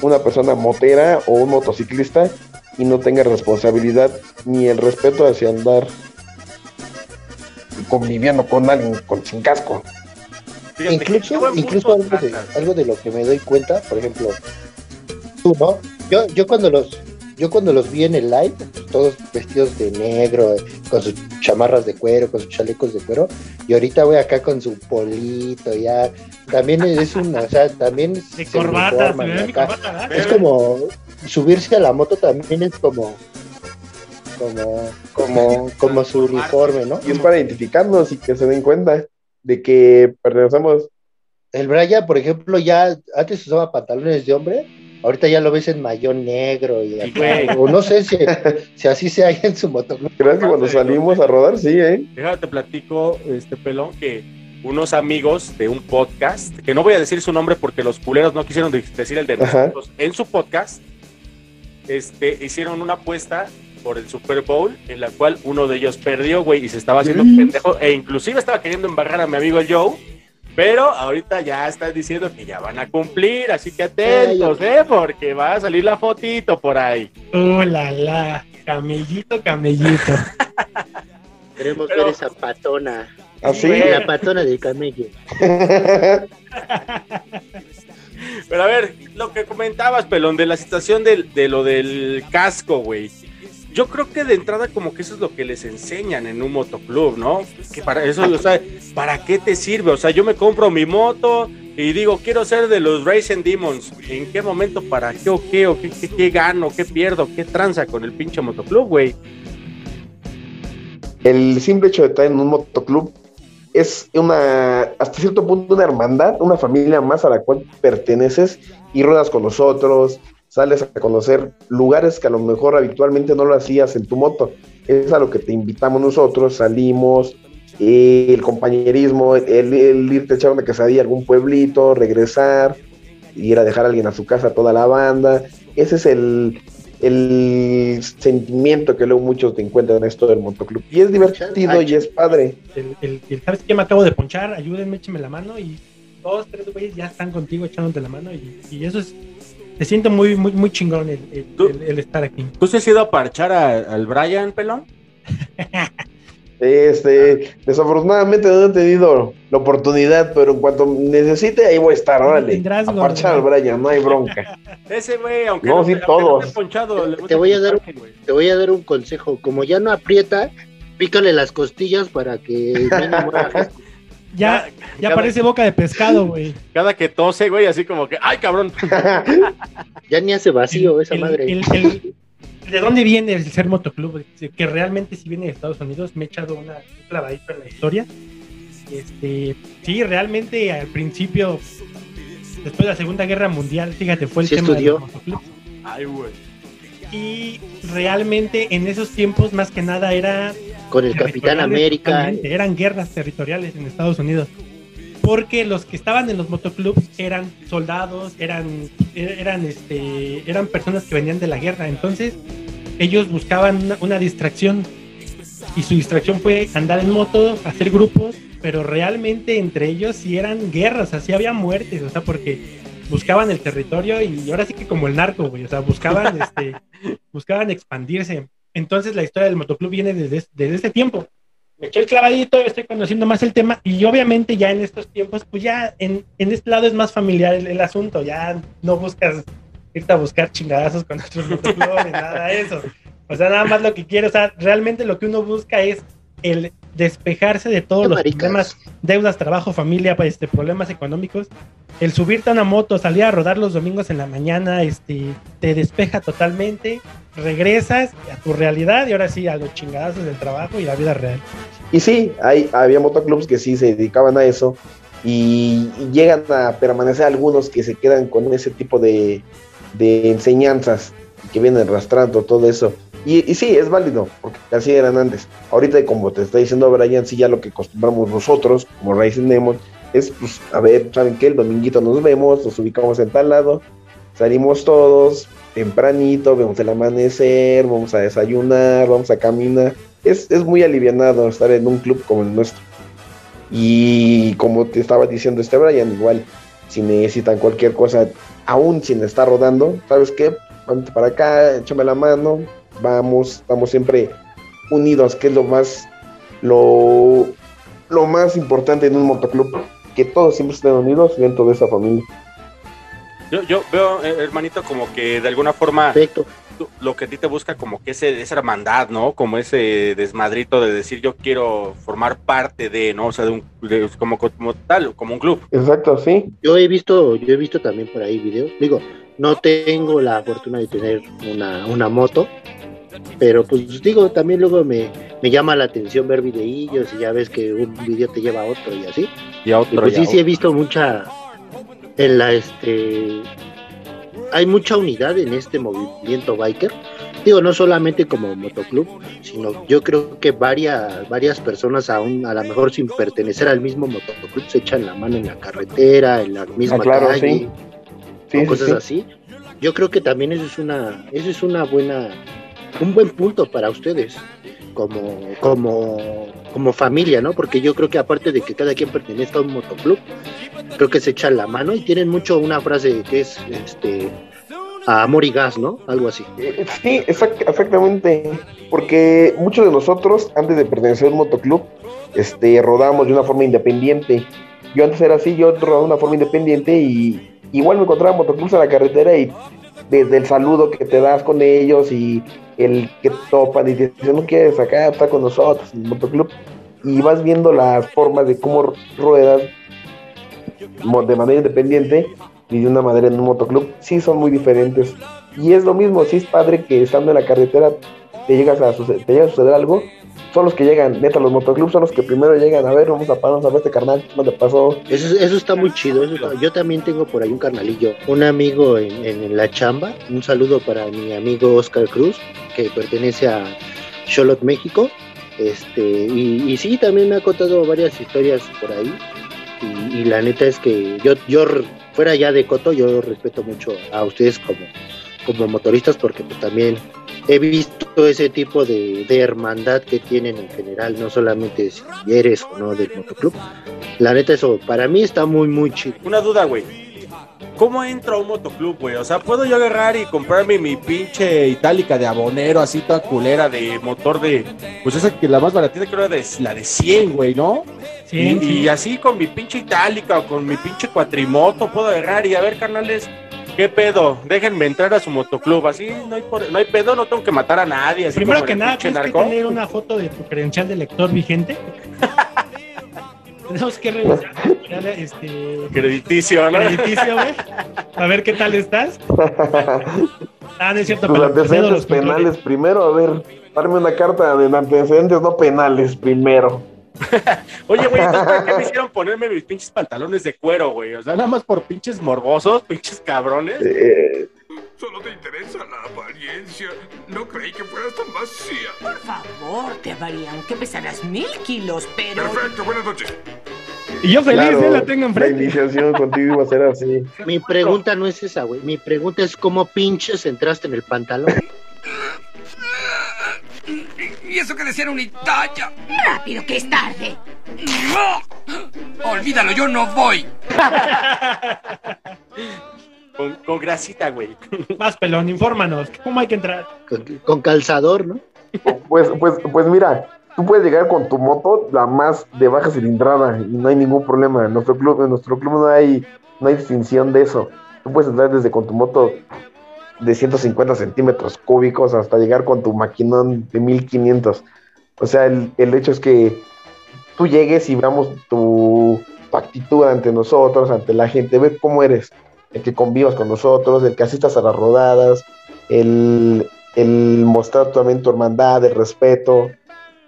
S4: una persona motera o un motociclista y no tengas responsabilidad ni el respeto hacia andar conviviendo con alguien con, sin casco.
S2: Fíjate,
S1: incluso incluso algo de,
S2: sacas.
S1: algo de lo que me doy cuenta, por ejemplo, tú, ¿no? Yo, yo cuando los yo cuando los vi en el live, todos vestidos de negro, con sus chamarras de cuero, con sus chalecos de cuero, y ahorita voy acá con su polito, ya, también es una, o sea, también
S3: De
S1: se
S3: corbata, se
S1: acá. Es como subirse a la moto también es como como como como su uniforme, ¿no?
S4: Y es para identificarnos y que se den cuenta de que pertenecemos.
S1: El Brian, por ejemplo, ya antes usaba pantalones de hombre, ahorita ya lo ves en mayón negro y acá, o no sé si, si así se hay en su motoclub.
S4: Creo que cuando salimos a rodar, sí, ¿eh?
S2: Déjate platico, este pelón, que unos amigos de un podcast, que no voy a decir su nombre porque los culeros no quisieron de- decir el de
S4: Ajá.
S2: nosotros, en su podcast, este, hicieron una apuesta por el Super Bowl, en la cual uno de ellos perdió, güey, y se estaba haciendo
S1: Mm.
S2: pendejo, e inclusive estaba queriendo embarrar a mi amigo el Joe, pero ahorita ya están diciendo que ya van a cumplir, así que atentos, ¿eh? Porque va a salir la fotito por ahí.
S3: Oh, la, la. Camellito, camellito. <laughs>
S1: Queremos
S2: Pero-
S1: ver esa patona.
S4: ¿Así?
S1: La patona del camello. <laughs>
S2: Pero a ver, lo que comentabas, pelón, de la situación del, de lo del casco, güey. Yo creo que de entrada como que eso es lo que les enseñan en un motoclub, ¿no? Que para eso, o ¿para qué te sirve? O sea, yo me compro mi moto y digo, quiero ser de los Racing Demons. ¿En qué momento? ¿Para qué o qué? ¿O qué, gano? ¿Qué pierdo? ¿Qué tranza con el pinche motoclub, güey?
S4: El simple hecho de estar en un motoclub es una, hasta cierto punto, una hermandad, una familia más a la cual perteneces y ruedas con nosotros, sales a conocer lugares que a lo mejor habitualmente no lo hacías en tu moto. Es a lo que te invitamos nosotros, salimos, el compañerismo, el, el irte a echar una quesadilla a algún pueblito, regresar, ir a dejar a alguien a su casa, toda la banda. Ese es el, el sentimiento que luego muchos te encuentran en esto del motoclub. Y es divertido y es padre.
S3: El, el, el- ¿Sabes qué? Me acabo de ponchar, ayúdenme, échenme la mano y dos, tres güeyes ya están contigo echándote la mano y, y eso es, te siento muy, muy, muy chingón el, el- el- el estar aquí.
S2: ¿Tú te has ido a parchar a- al Brian, pelón?
S4: Este, desafortunadamente no he tenido la oportunidad, pero en cuanto necesite, ahí voy a estar, órale.
S3: Tendrás,
S4: A parchar al. Brian, no hay bronca. <laughs>
S2: Ese güey, aunque
S4: No,
S2: no,
S4: sí,
S2: no
S4: todos.
S2: ponchado, le
S1: Te voy a dar, te voy a dar un consejo. Como ya no aprieta, pícale las costillas para que mínimo
S3: Ya, ya
S2: cada-
S3: parece boca de pescado, güey.
S2: Cada que tose, güey, así como que, ¡ay, cabrón! <laughs>
S1: Ya ni hace vacío esa
S3: El-
S1: madre.
S3: el- el- ¿De dónde viene el ser motoclub? Que realmente si viene de Estados Unidos, me he echado una, un clavadito en la historia. Este, sí, realmente al principio, después de la Segunda Guerra Mundial, fíjate, fue el
S1: Sí
S3: tema
S1: estudió.
S3: de los motoclubs.
S2: ¡Ay, güey!
S3: Y realmente en esos tiempos, más que nada, era
S1: Con el Capitán América.
S3: Eran guerras territoriales en Estados Unidos. Porque los que estaban en los motoclubs eran soldados, eran, eran, este, eran personas que venían de la guerra. Entonces, ellos buscaban una, una distracción. Y su distracción fue andar en moto, hacer grupos, pero realmente entre ellos sí eran guerras, así había muertes, o sea, porque buscaban el territorio y ahora sí que como el narco, güey, o sea, buscaban, <laughs> este, buscaban expandirse. Entonces la historia del motoclub viene desde, desde ese tiempo. Me eché el clavadito, estoy conociendo más el tema y obviamente ya en estos tiempos, pues ya en, en este lado es más familiar el, el asunto, ya no buscas irte a buscar chingadazos con otros motoclubes, nada de eso. O sea, nada más lo que quiero, o sea, realmente lo que uno busca es el despejarse de todos los
S1: maricas.
S3: problemas, deudas, trabajo, familia, pues, este, problemas económicos. El subirte a una moto, salir a rodar los domingos en la mañana, este, te despeja totalmente, regresas a tu realidad y ahora sí a los chingadazos del trabajo y la vida real.
S4: Y sí, hay, había motoclubs que sí se dedicaban a eso y, y llegan a permanecer algunos que se quedan con ese tipo de, de enseñanzas que vienen arrastrando todo eso. Y, sí, es válido, porque así eran antes. Ahorita, como te está diciendo Brian, sí ya lo que acostumbramos nosotros, como Racing Demon, es, pues, a ver, ¿saben qué? El dominguito nos vemos, nos ubicamos en tal lado, salimos todos tempranito, vemos el amanecer, vamos a desayunar, vamos a caminar. Es, es muy alivianado estar en un club como el nuestro. Y como te estaba diciendo este Brian, igual, si necesitan cualquier cosa, aún sin estar rodando, ¿sabes qué? Vente para acá, échame la mano, vamos, estamos siempre unidos, que es lo más, lo, lo más importante en un motoclub, que todos siempre estén unidos dentro de esa familia.
S2: Yo, yo veo, eh, hermanito, como que de alguna forma lo que a ti te busca como que ese, esa hermandad, ¿no? Como ese desmadrito de decir yo quiero formar parte de, ¿no? O sea, de un, de- como, como tal, como un club.
S4: Exacto, sí.
S1: Yo he visto, yo he visto también por ahí videos. Digo, no tengo la fortuna de tener una, una moto, pero pues digo, también luego me, me llama la atención ver videillos y ya ves que un video te lleva a otro y así.
S2: Y a otro.
S1: Y pues
S2: y
S1: sí, sí he visto mucha en la este hay mucha unidad en este movimiento biker. Digo, no solamente como motoclub, sino yo creo que varias, varias personas aún, a lo mejor sin pertenecer al mismo motoclub, se echan la mano en la carretera, en la misma
S4: Ah, claro,
S1: calle,
S4: sí. Sí,
S1: o
S4: sí,
S1: cosas
S4: sí.
S1: así. Yo creo que también eso es una, eso es una buena, un buen punto para ustedes como, como, como familia, ¿no? Porque yo creo que aparte de que cada quien pertenezca a un motoclub, creo que se echan la mano y tienen mucho una frase que es este amor y gas, ¿no? Algo así.
S4: Eh, Sí, exact- exactamente. Porque muchos de nosotros, antes de pertenecer a un motoclub, este, rodamos de una forma independiente. Yo antes era así, yo rodaba de una forma independiente y igual me encontraba motoclubs en la carretera y desde el saludo que te das con ellos y el que topan y te dicen, no quieres acá, está con nosotros en el motoclub. Y vas viendo las formas de cómo ruedas de manera independiente y de una manera en un motoclub, sí son muy diferentes. Y es lo mismo, sí es padre que estando en la carretera te llegas a te llega a suceder algo, son los que llegan, neta, los motoclubs son los que primero llegan, a ver, vamos a pararnos a ver este carnal, ¿qué le pasó?
S1: Eso, eso está muy chido. eso yo también tengo por ahí un carnalillo, un amigo en, en la chamba. Un saludo para mi amigo Oscar Cruz, que pertenece a Charlotte, México. Este, y, y sí, también me ha contado varias historias por ahí. Y, la neta es que yo, yo fuera ya de Coto, yo respeto mucho a ustedes como, como motoristas porque pues también he visto ese tipo de, de hermandad que tienen en general, no solamente si eres o no del motoclub. La neta, eso para mí está muy, muy chido.
S2: Una duda, güey. ¿Cómo entro a un motoclub, güey? O sea, ¿puedo yo agarrar y comprarme mi pinche itálica de abonero, así toda culera de motor de... Pues esa que la más baratita creo era de, la de 100, güey, ¿no?
S3: Sí,
S2: y,
S3: sí.
S2: y así con mi pinche itálica o con mi pinche cuatrimoto puedo agarrar y a ver, carnales, ¿qué pedo? Déjenme entrar a su motoclub, así no hay, por- no hay pedo, no tengo que matar a nadie. Así
S3: Primero que nada, tienes que
S2: narco.
S3: tener una foto de tu credencial de lector vigente. <laughs> Tenemos que revisar este,
S2: Crediticio, ¿no?
S3: crediticio, güey. A ver qué tal estás. <laughs> Ah, no es cierto,
S4: Tus
S3: pero Pedo
S4: antecedentes
S3: controles.
S4: penales primero, a ver, darme una carta de antecedentes no penales primero. <laughs>
S2: Oye, güey, entonces, ¿para qué me hicieron ponerme mis pinches pantalones de cuero, güey? O sea, nada más por pinches morbosos, pinches cabrones.
S4: Eh,
S13: Solo te interesa la apariencia. No creí que fueras tan vacía.
S12: Por favor, te varían que pesarás mil kilos, pero...
S13: Perfecto, buenas noches.
S3: Y yo feliz,
S4: claro,
S3: eh, la tengo
S4: La
S3: enfrente.
S4: iniciación <laughs> contigo iba a ser así.
S1: Mi pregunta no es esa, güey. Mi pregunta es cómo pinches entraste en el pantalón.
S12: ¿Y eso que decía era una talla? Rápido, que es tarde. Olvídalo, yo no voy. <laughs>
S2: Con, con grasita, güey. <laughs>
S3: Más pelón, infórmanos. ¿Cómo hay que entrar?
S1: Con, con calzador, ¿no?
S4: Pues, pues, pues mira, tú puedes llegar con tu moto, la más de baja cilindrada, y no hay ningún problema. En nuestro club, en nuestro club no hay, no hay distinción de eso. Tú puedes entrar desde con tu moto de 150 centímetros cúbicos hasta llegar con tu maquinón de 1500. O sea, el, el hecho es que tú llegues y veamos tu, tu actitud ante nosotros, ante la gente, ver cómo eres, el que convivas con nosotros, el que asistas a las rodadas, el, el mostrar también tu hermandad, el respeto,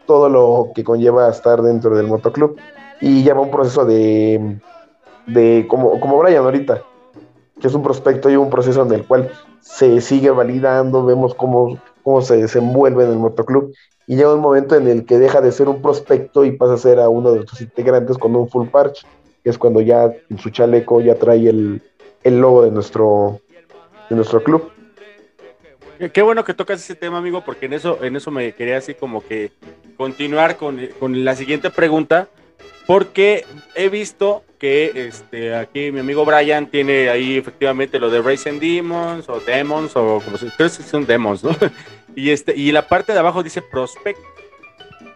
S4: todo lo que conlleva estar dentro del motoclub. Y lleva un proceso de, de como, como Brian ahorita, que es un prospecto y un proceso en el cual se sigue validando, vemos cómo, cómo se desenvuelve en el motoclub y llega un momento en el que deja de ser un prospecto y pasa a ser a uno de sus integrantes con un full parch. que es cuando ya en su chaleco ya trae el, el logo de nuestro, de nuestro club.
S2: Qué- bueno que tocas ese tema, amigo, porque en eso, en eso me quería así como que continuar con, con la siguiente pregunta, porque he visto que este aquí mi amigo Brian tiene ahí efectivamente lo de Racing Demons o Demons o como se creo que son Demons, ¿no? <laughs> Y este y la parte de abajo dice Prospect.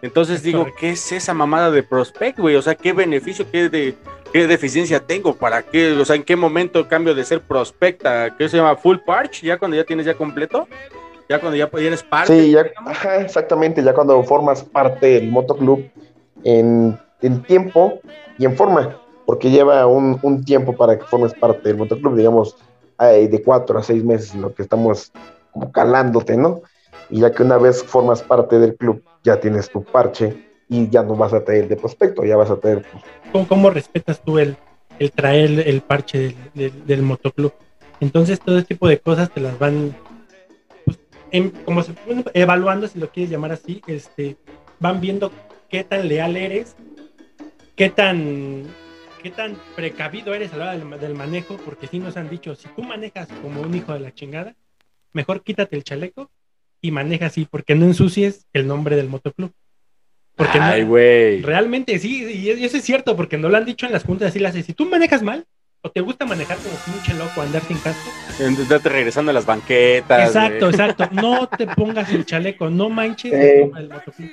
S2: Entonces digo, ¿qué es esa mamada de Prospect, güey? O sea, ¿qué beneficio, qué de qué deficiencia tengo? ¿Para qué? O sea, ¿en qué momento cambio de ser Prospect a qué se llama Full Parch? Ya cuando ya tienes ya completo? Ya cuando ya eres parte.
S4: Sí, ya, ajá, exactamente, ya cuando formas parte del motoclub en, en tiempo y en forma, porque lleva un, un tiempo para que formes parte del motoclub, digamos, eh, de cuatro a seis meses, en lo que estamos como calándote, ¿no? Y ya que una vez formas parte del club, ya tienes tu parche y ya no vas a traer de prospecto, ya vas a traer pues,
S3: ¿Cómo, cómo respetas tú el, el traer el, parche del, del- del motoclub? Entonces, todo este tipo de cosas te las van, pues, em- como se bueno, evaluando, si lo quieres llamar así, este, van viendo qué tan leal eres, qué tan, qué tan precavido eres a la hora del, ma- del manejo, porque sí nos han dicho, si tú manejas como un hijo de la chingada, mejor quítate el chaleco y maneja así, porque no ensucies el nombre del motoclub. Porque no-
S2: Ay, güey.
S3: Realmente sí, y eso es cierto, porque nos lo han dicho en las juntas, así las haces. Si tú manejas mal, o te gusta manejar como pinche loco, andar sin casco,
S2: Andate regresando a las banquetas.
S3: exacto, exacto, no te <laughs> pongas el chaleco, no manches
S2: Eh.
S3: el nombre del motoclub.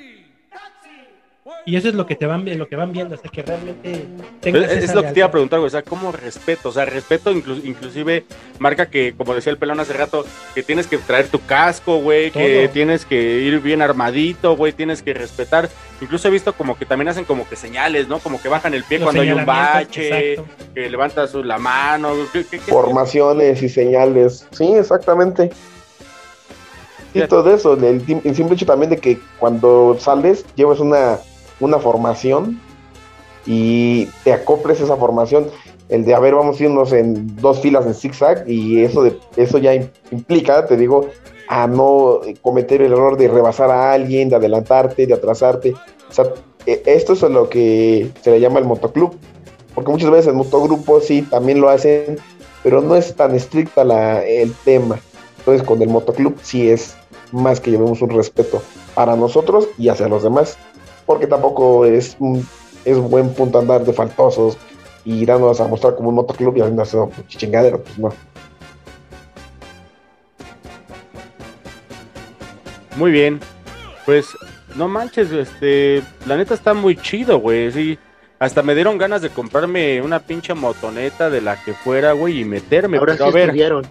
S3: Y eso es lo que te van lo que van viendo, sea que realmente tengas
S2: Es, es lo que te iba a preguntar, güey. O sea, ¿cómo respeto? O sea, respeto inclu- inclusive marca que, como decía el pelón hace rato, que tienes que traer tu casco, güey, que tienes que ir bien armadito, güey, tienes que respetar. Incluso he visto como que también hacen como que señales, ¿no? Como que bajan el pie
S3: Los
S2: cuando hay un bache,
S3: exacto.
S2: que levantas la mano. ¿qué- qué- qué-
S4: formaciones y señales. Sí, exactamente. Sí, todo eso. El simple hecho también de que cuando sales llevas una, una formación y te acoples esa formación. El de, a ver, vamos a irnos en dos filas en zigzag y eso, de, eso ya im- implica, te digo, a no cometer el error de rebasar a alguien, de adelantarte, de atrasarte. O sea, e- esto es lo que se le llama el motoclub. Porque muchas veces el motogrupo sí también lo hacen, pero no es tan estricta la, el tema. Entonces con el motoclub sí es más que llevemos un respeto para nosotros y hacia los demás. Porque tampoco es, un- es buen punto andar de faltosos y irnos a mostrar como un motoclub y haciendo chingadero, pues no.
S2: Muy bien. Pues no manches, este, la neta está muy chido, güey. Sí, hasta me dieron ganas de comprarme una pinche motoneta de la que fuera, güey, y meterme.
S1: Ahora
S2: pero
S1: sí
S2: a ver,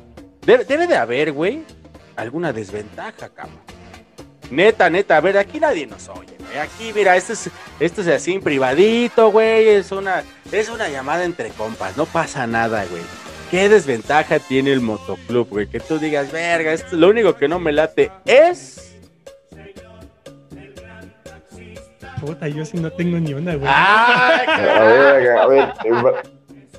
S2: debe, debe de haber, güey, alguna desventaja, cabrón. Neta, neta, a ver, aquí nadie nos oye, güey. Aquí, mira, esto es, esto es así en privadito, güey. Es una, es una llamada entre compas, no pasa nada, güey. ¿Qué desventaja tiene el motoclub, güey? Que tú digas, verga, esto, lo único que no me late es.
S3: Puta, yo sí no tengo ni una, güey.
S2: Ah,
S4: A ver, a ver,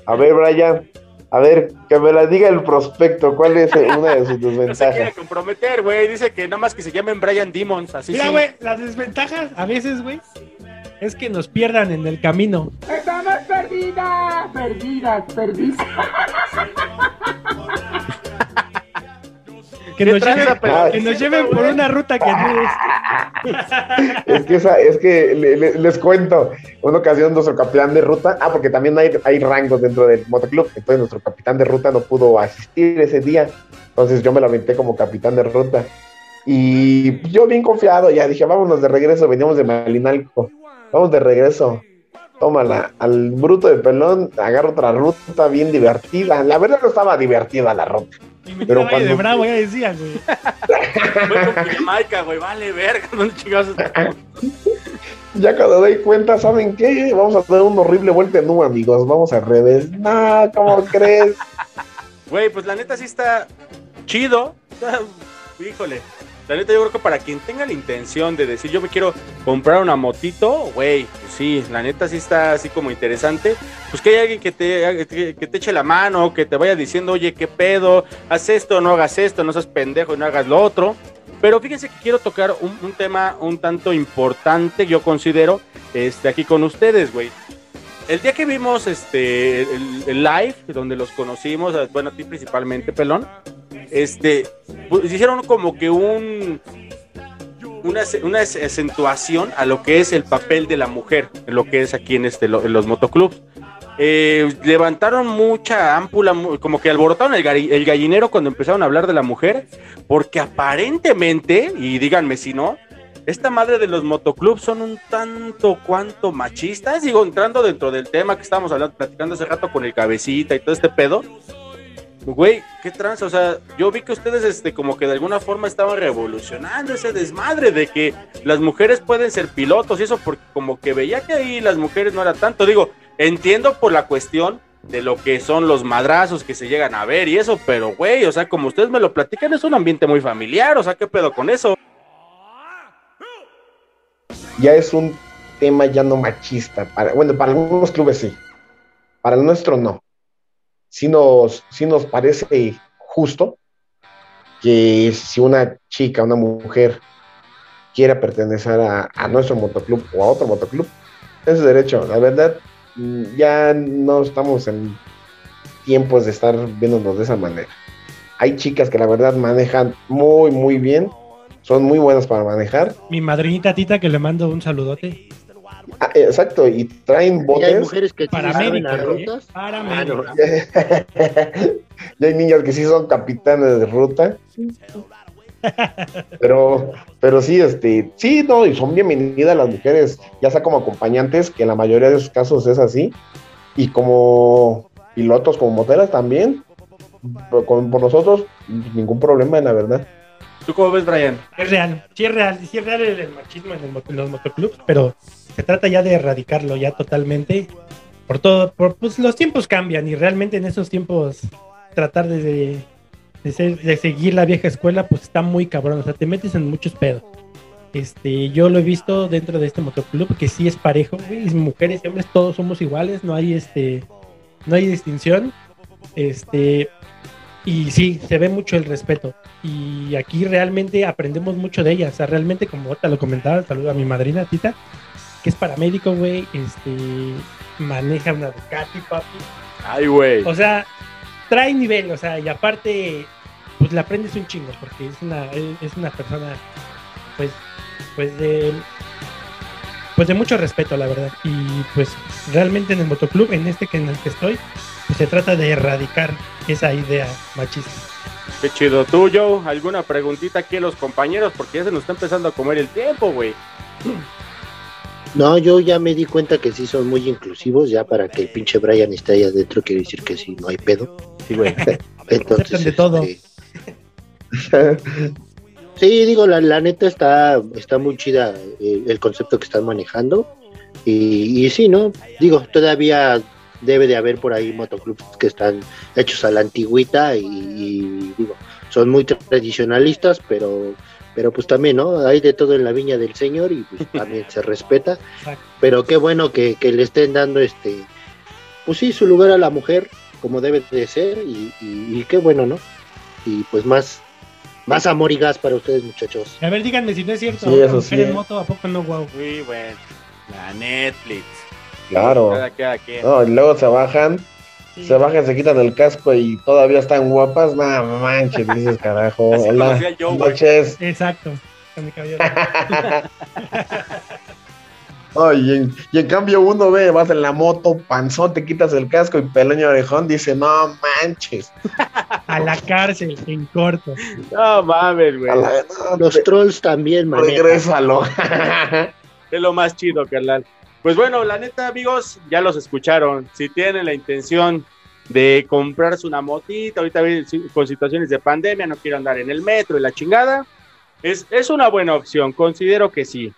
S4: a ver, Brian, a ver, que me la diga el prospecto, ¿cuál es eh, una de sus <laughs>
S2: No se quiere
S4: desventajas?
S2: comprometer, güey. Dice que nada más que se llamen Brian Demons, así
S3: Mira,
S2: sí.
S3: güey, las desventajas a veces, güey, es que nos pierdan en el camino.
S12: ¡Estamos perdidas! Perdidas, perdidas. <laughs>
S3: Que
S2: ¿Qué
S3: nos, lleven, que nos lleven por una ruta que no es. <laughs>
S4: Es que, esa, es que le- le- les cuento, una ocasión nuestro capitán de ruta, ah, porque también hay, hay rangos dentro del motoclub, entonces nuestro capitán de ruta no pudo asistir ese día, entonces yo me lo aventé como capitán de ruta. Y yo bien confiado, ya dije, vámonos de regreso, veníamos de Malinalco, vamos de regreso. Tómala, al bruto de pelón, agarro otra ruta bien divertida. La verdad no estaba divertida la ruta.
S3: Y me
S4: Pero
S3: Valle de
S4: cuando-
S3: Bravo, ya decía, güey. <laughs>
S2: Con Jamaica, güey. Vale, verga. ¿Dónde chingados? <laughs>
S4: Ya cuando doy cuenta, ¿saben qué? Vamos a dar una horrible vuelta en U, amigos. Vamos al revés. No, ¿cómo crees?
S2: Güey, pues la neta sí está chido. <laughs> Híjole. La neta yo creo que para quien tenga la intención de decir yo me quiero comprar una motito, güey, pues sí, la neta sí está así como interesante. Pues que hay alguien que te, que, te eche la mano, que te vaya diciendo, oye, qué pedo, haz esto, no hagas esto, no seas pendejo y no hagas lo otro. Pero fíjense que quiero tocar un, tema un tanto importante, yo considero, este, aquí con ustedes, güey. el día que vimos este el, el live, donde los conocimos, bueno, a ti principalmente, Pelón, este, pues, hicieron como que un una, una acentuación a lo que es el papel de la mujer, lo que es aquí en, este, lo- los motoclubs. Eh, levantaron mucha ámpula, como que alborotaron el gallinero cuando empezaron a hablar de la mujer, porque aparentemente, y díganme si no, esta madre de los motoclubs son un tanto cuanto machistas, digo, entrando dentro del tema que estábamos hablando, platicando hace rato con el cabecita y todo este pedo. Güey, qué trans, o sea, yo vi que ustedes este como que de alguna forma estaban revolucionando ese desmadre de que las mujeres pueden ser pilotos y eso porque como que veía que ahí las mujeres no era tanto, digo, entiendo por la cuestión de lo que son los madrazos que se llegan a ver y eso, pero güey, o sea, como ustedes me lo platican, es un ambiente muy familiar, o sea, ¿qué pedo con eso?
S4: ya es un tema ya no machista. Bueno, para algunos clubes sí. Para el nuestro no. Sí nos, sí nos parece justo que si una chica, una mujer quiera pertenecer a, a nuestro motoclub o a otro motoclub, es su derecho. La verdad, mm, ya no estamos en tiempos de estar viéndonos de esa manera. Hay chicas que la verdad manejan muy, muy bien, son muy buenas para manejar
S3: Mi madrinita Tita, que le mando un saludote.
S4: Ah, exacto, y traen
S1: Y
S4: botes.
S1: hay mujeres que sí saben
S3: Paramédica,
S1: las
S3: ¿eh?
S1: rutas.
S3: Paramédica.
S1: Ah, no. <laughs>
S4: y hay niñas que sí son capitanes de ruta. Pero, pero sí, este, sí, no, y son bienvenidas las mujeres, ya sea como acompañantes, que en la mayoría de sus casos es así, y como pilotos, como moteras también, por, con- por nosotros, ningún problema, la verdad.
S2: ¿Tú cómo ves, Brian?
S3: Es real, sí es real, sí es real el, el machismo en, el en los motoclubs, pero se trata ya de erradicarlo ya totalmente. Por todo, por, pues los tiempos cambian y realmente en esos tiempos tratar de, de, seguir la vieja escuela pues está muy cabrón, o sea, te metes en muchos pedos. Este, yo lo he visto dentro de este motoclub que sí es parejo, güey, mujeres y hombres todos somos iguales, no hay este, no hay distinción. Este, y sí, se ve mucho el respeto. Y aquí realmente aprendemos mucho de ella. O sea, realmente, como te lo comentaba, saludo a mi madrina Tita, que es paramédico, güey. Este, maneja una Ducati, papi.
S2: Ay, güey.
S3: O sea, trae nivel, o sea, y aparte, pues le aprendes un chingo, porque es una, es una persona, pues, pues de, pues de mucho respeto, la verdad. Y pues realmente en el motoclub, en este que en el que estoy, pues se trata de erradicar esa idea machista.
S2: Qué chido. ¿Tú, Joe? ¿Alguna preguntita aquí a los compañeros? Porque ya se nos está empezando a comer el tiempo, güey.
S1: No, yo ya me di cuenta que sí son muy inclusivos, ya para que el pinche Brian esté ahí adentro, quiere decir que sí, no hay pedo.
S2: Sí, güey. <laughs>
S1: Entonces,
S3: de todo.
S1: este, <laughs> Sí, digo, la, la neta está, está muy chida eh, el concepto que están manejando. Y, y sí, ¿no? Digo, todavía debe de haber por ahí motoclubs que están hechos a la antigüita y, y, digo, son muy tradicionalistas, pero, pero pues también, ¿no? Hay de todo en la viña del Señor y pues también se respeta. <laughs>
S3: Exacto.
S1: Pero qué bueno que, que le estén dando este, pues sí, su lugar a la mujer como debe de ser y, y- y qué bueno, ¿no? Y pues más, más amor y gas para ustedes, muchachos.
S3: A ver, díganme si no es cierto.
S4: Sí, eso
S3: mujer
S4: sí.
S3: en moto, ¿a poco no, wow?
S2: Muy bueno. La Netflix.
S4: Claro.
S2: Cada, cada.
S4: No, y luego se bajan, se bajan, se quitan el casco y todavía están guapas. No manches, dices carajo. <laughs>
S2: Así
S4: Hola,
S2: yo,
S4: noches.
S3: Exacto. Con mi caballero.
S4: No, <laughs> y, en, y en cambio uno ve, vas en la moto, panzón, te quitas el casco y Peleño Orejón dice, no manches.
S3: A la cárcel, en corto.
S2: No mames, güey.
S4: A la- no,
S1: Los
S4: te-
S1: trolls también, manejan.
S4: regrésalo. <laughs>
S2: Es lo más chido, carnal. Pues bueno, la neta, amigos, ya los escucharon. Si tienen la intención de comprarse una motita, ahorita con situaciones de pandemia, no quiero andar en el metro y la chingada, es, es una buena opción, considero que sí.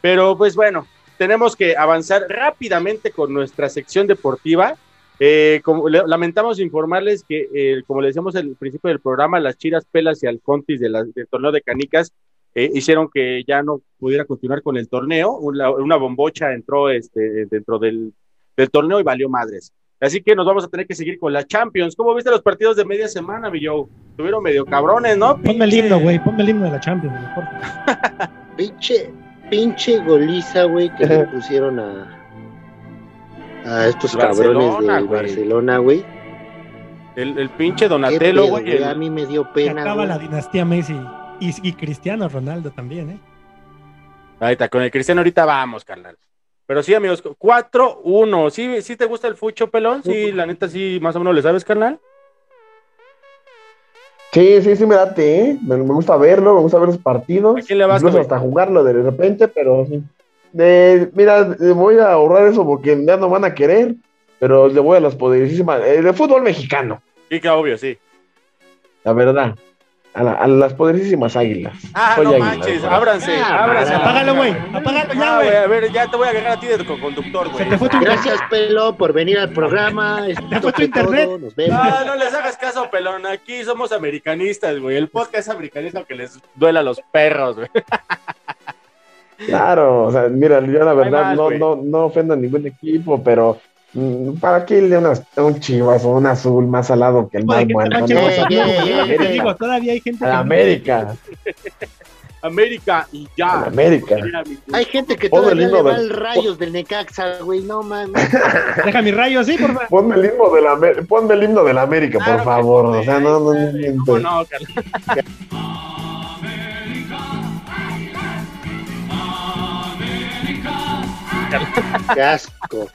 S2: Pero pues bueno, tenemos que avanzar rápidamente con nuestra sección deportiva. Eh, como, le- lamentamos informarles que, eh, como le decíamos al principio del programa, las Chiras Pelas y Alcontis del torneo de canicas eh, hicieron que ya no pudiera continuar con el torneo. Una, una bombocha entró este, dentro del, del torneo y valió madres. Así que nos vamos a tener que seguir con la Champions. ¿Cómo viste los partidos de media semana, mi Joe? Estuvieron medio cabrones, ¿no?
S3: Ponme el himno, güey. Ponme el himno de la Champions, mejor. <laughs>
S1: Pinche, pinche goliza, güey, que le <laughs> pusieron a, a estos
S2: Barcelona,
S1: cabrones
S2: güey.
S1: Barcelona, güey.
S2: El, el pinche Donatello, güey. el-
S1: A mí me dio
S3: Se
S1: pena.
S3: acaba
S1: güey.
S3: la dinastía Messi y, y Cristiano Ronaldo también, ¿eh?
S2: Ahí está, con el Cristiano ahorita vamos, carnal. Pero sí, amigos, 4-1. ¿Sí, ¿Sí te gusta el fucho, pelón? Sí, la neta, sí, más o menos le sabes, carnal.
S4: Sí, sí, sí me date, ¿eh? Me, me gusta verlo, me gusta ver los partidos.
S2: ¿A quién le vas,
S4: Incluso hasta jugarlo de repente, pero sí. De- mira, eh, voy a ahorrar eso porque ya no van a querer, pero le voy a las poderosísimas. eh, de fútbol mexicano,
S2: Sí, que obvio, sí.
S4: la verdad. A, la- a las poderosísimas águilas.
S2: Ah,
S4: Soy
S2: no
S4: águila,
S2: manches, ábranse,
S1: Ah,
S2: ábranse.
S3: Apágalo, güey. Apágalo ya,
S2: Ah,
S3: güey.
S2: a ver, ya te voy a agarrar a ti de conductor,
S3: Se
S2: güey.
S3: te tu
S1: Gracias, Pelo, por venir al programa. <laughs> Esto
S3: fue tu internet.
S1: todo, Nos vemos.
S2: No, no les hagas caso, pelón. Aquí somos americanistas, güey. El podcast es americanista aunque les duela a los perros, güey.
S4: Claro, o sea, mira, yo la verdad
S2: más,
S4: no, no, no ofendo a ningún equipo, pero ¿para qué irle unas- un chivas o un azul más al lado que el más bueno?
S3: te
S4: No,
S3: manches con Santiago, güey. Te digo, todavía hay gente
S4: a la
S3: que-
S4: América, <laughs>
S2: América y ya.
S4: América.
S1: Hay gente que todavía le va
S4: del-
S1: al rayos del Necaxa, güey. No mames. <laughs>
S3: Deja mi rayo así, por favor.
S4: Ponme el himno de la, ponme el himno de la América,
S2: Claro
S4: por favor. O sea, no, no, no, no,
S2: ¿Cómo
S4: no.
S2: no, carnal?
S1: Qué asco.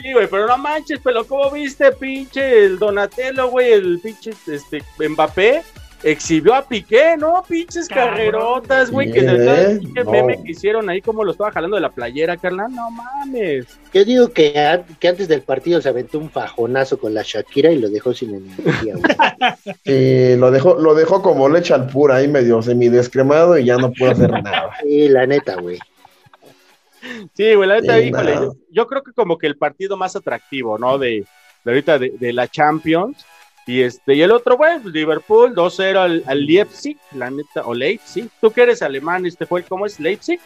S2: Sí, güey, pero no manches, pero ¿cómo viste, pinche el Donatello, güey? El pinche este, Mbappé exhibió a Piqué, ¿no? Pinches
S3: Cabrón.
S2: carrerotas, güey, que de pinche
S4: No.
S2: meme que hicieron ahí, como lo estaba jalando de la playera, carnal. No mames.
S1: Yo digo que, a- que antes del partido se aventó un fajonazo con la Shakira y lo dejó sin energía, güey. <laughs>
S4: Sí, lo dejó, lo dejó como leche al pura ahí medio semidescremado y ya no pudo hacer nada.
S1: Sí, la neta, güey.
S2: Sí, güey, la neta,
S4: Sí,
S2: híjole,
S4: no.
S2: yo, creo que como que el partido más atractivo, ¿no? De, de ahorita de, de la Champions. Y este, y el otro, güey, pues, Liverpool, 2-0 al, al Leipzig, la neta, o Leipzig. ¿Tú que eres alemán, este fue, ¿cómo es? ¿Leipzig?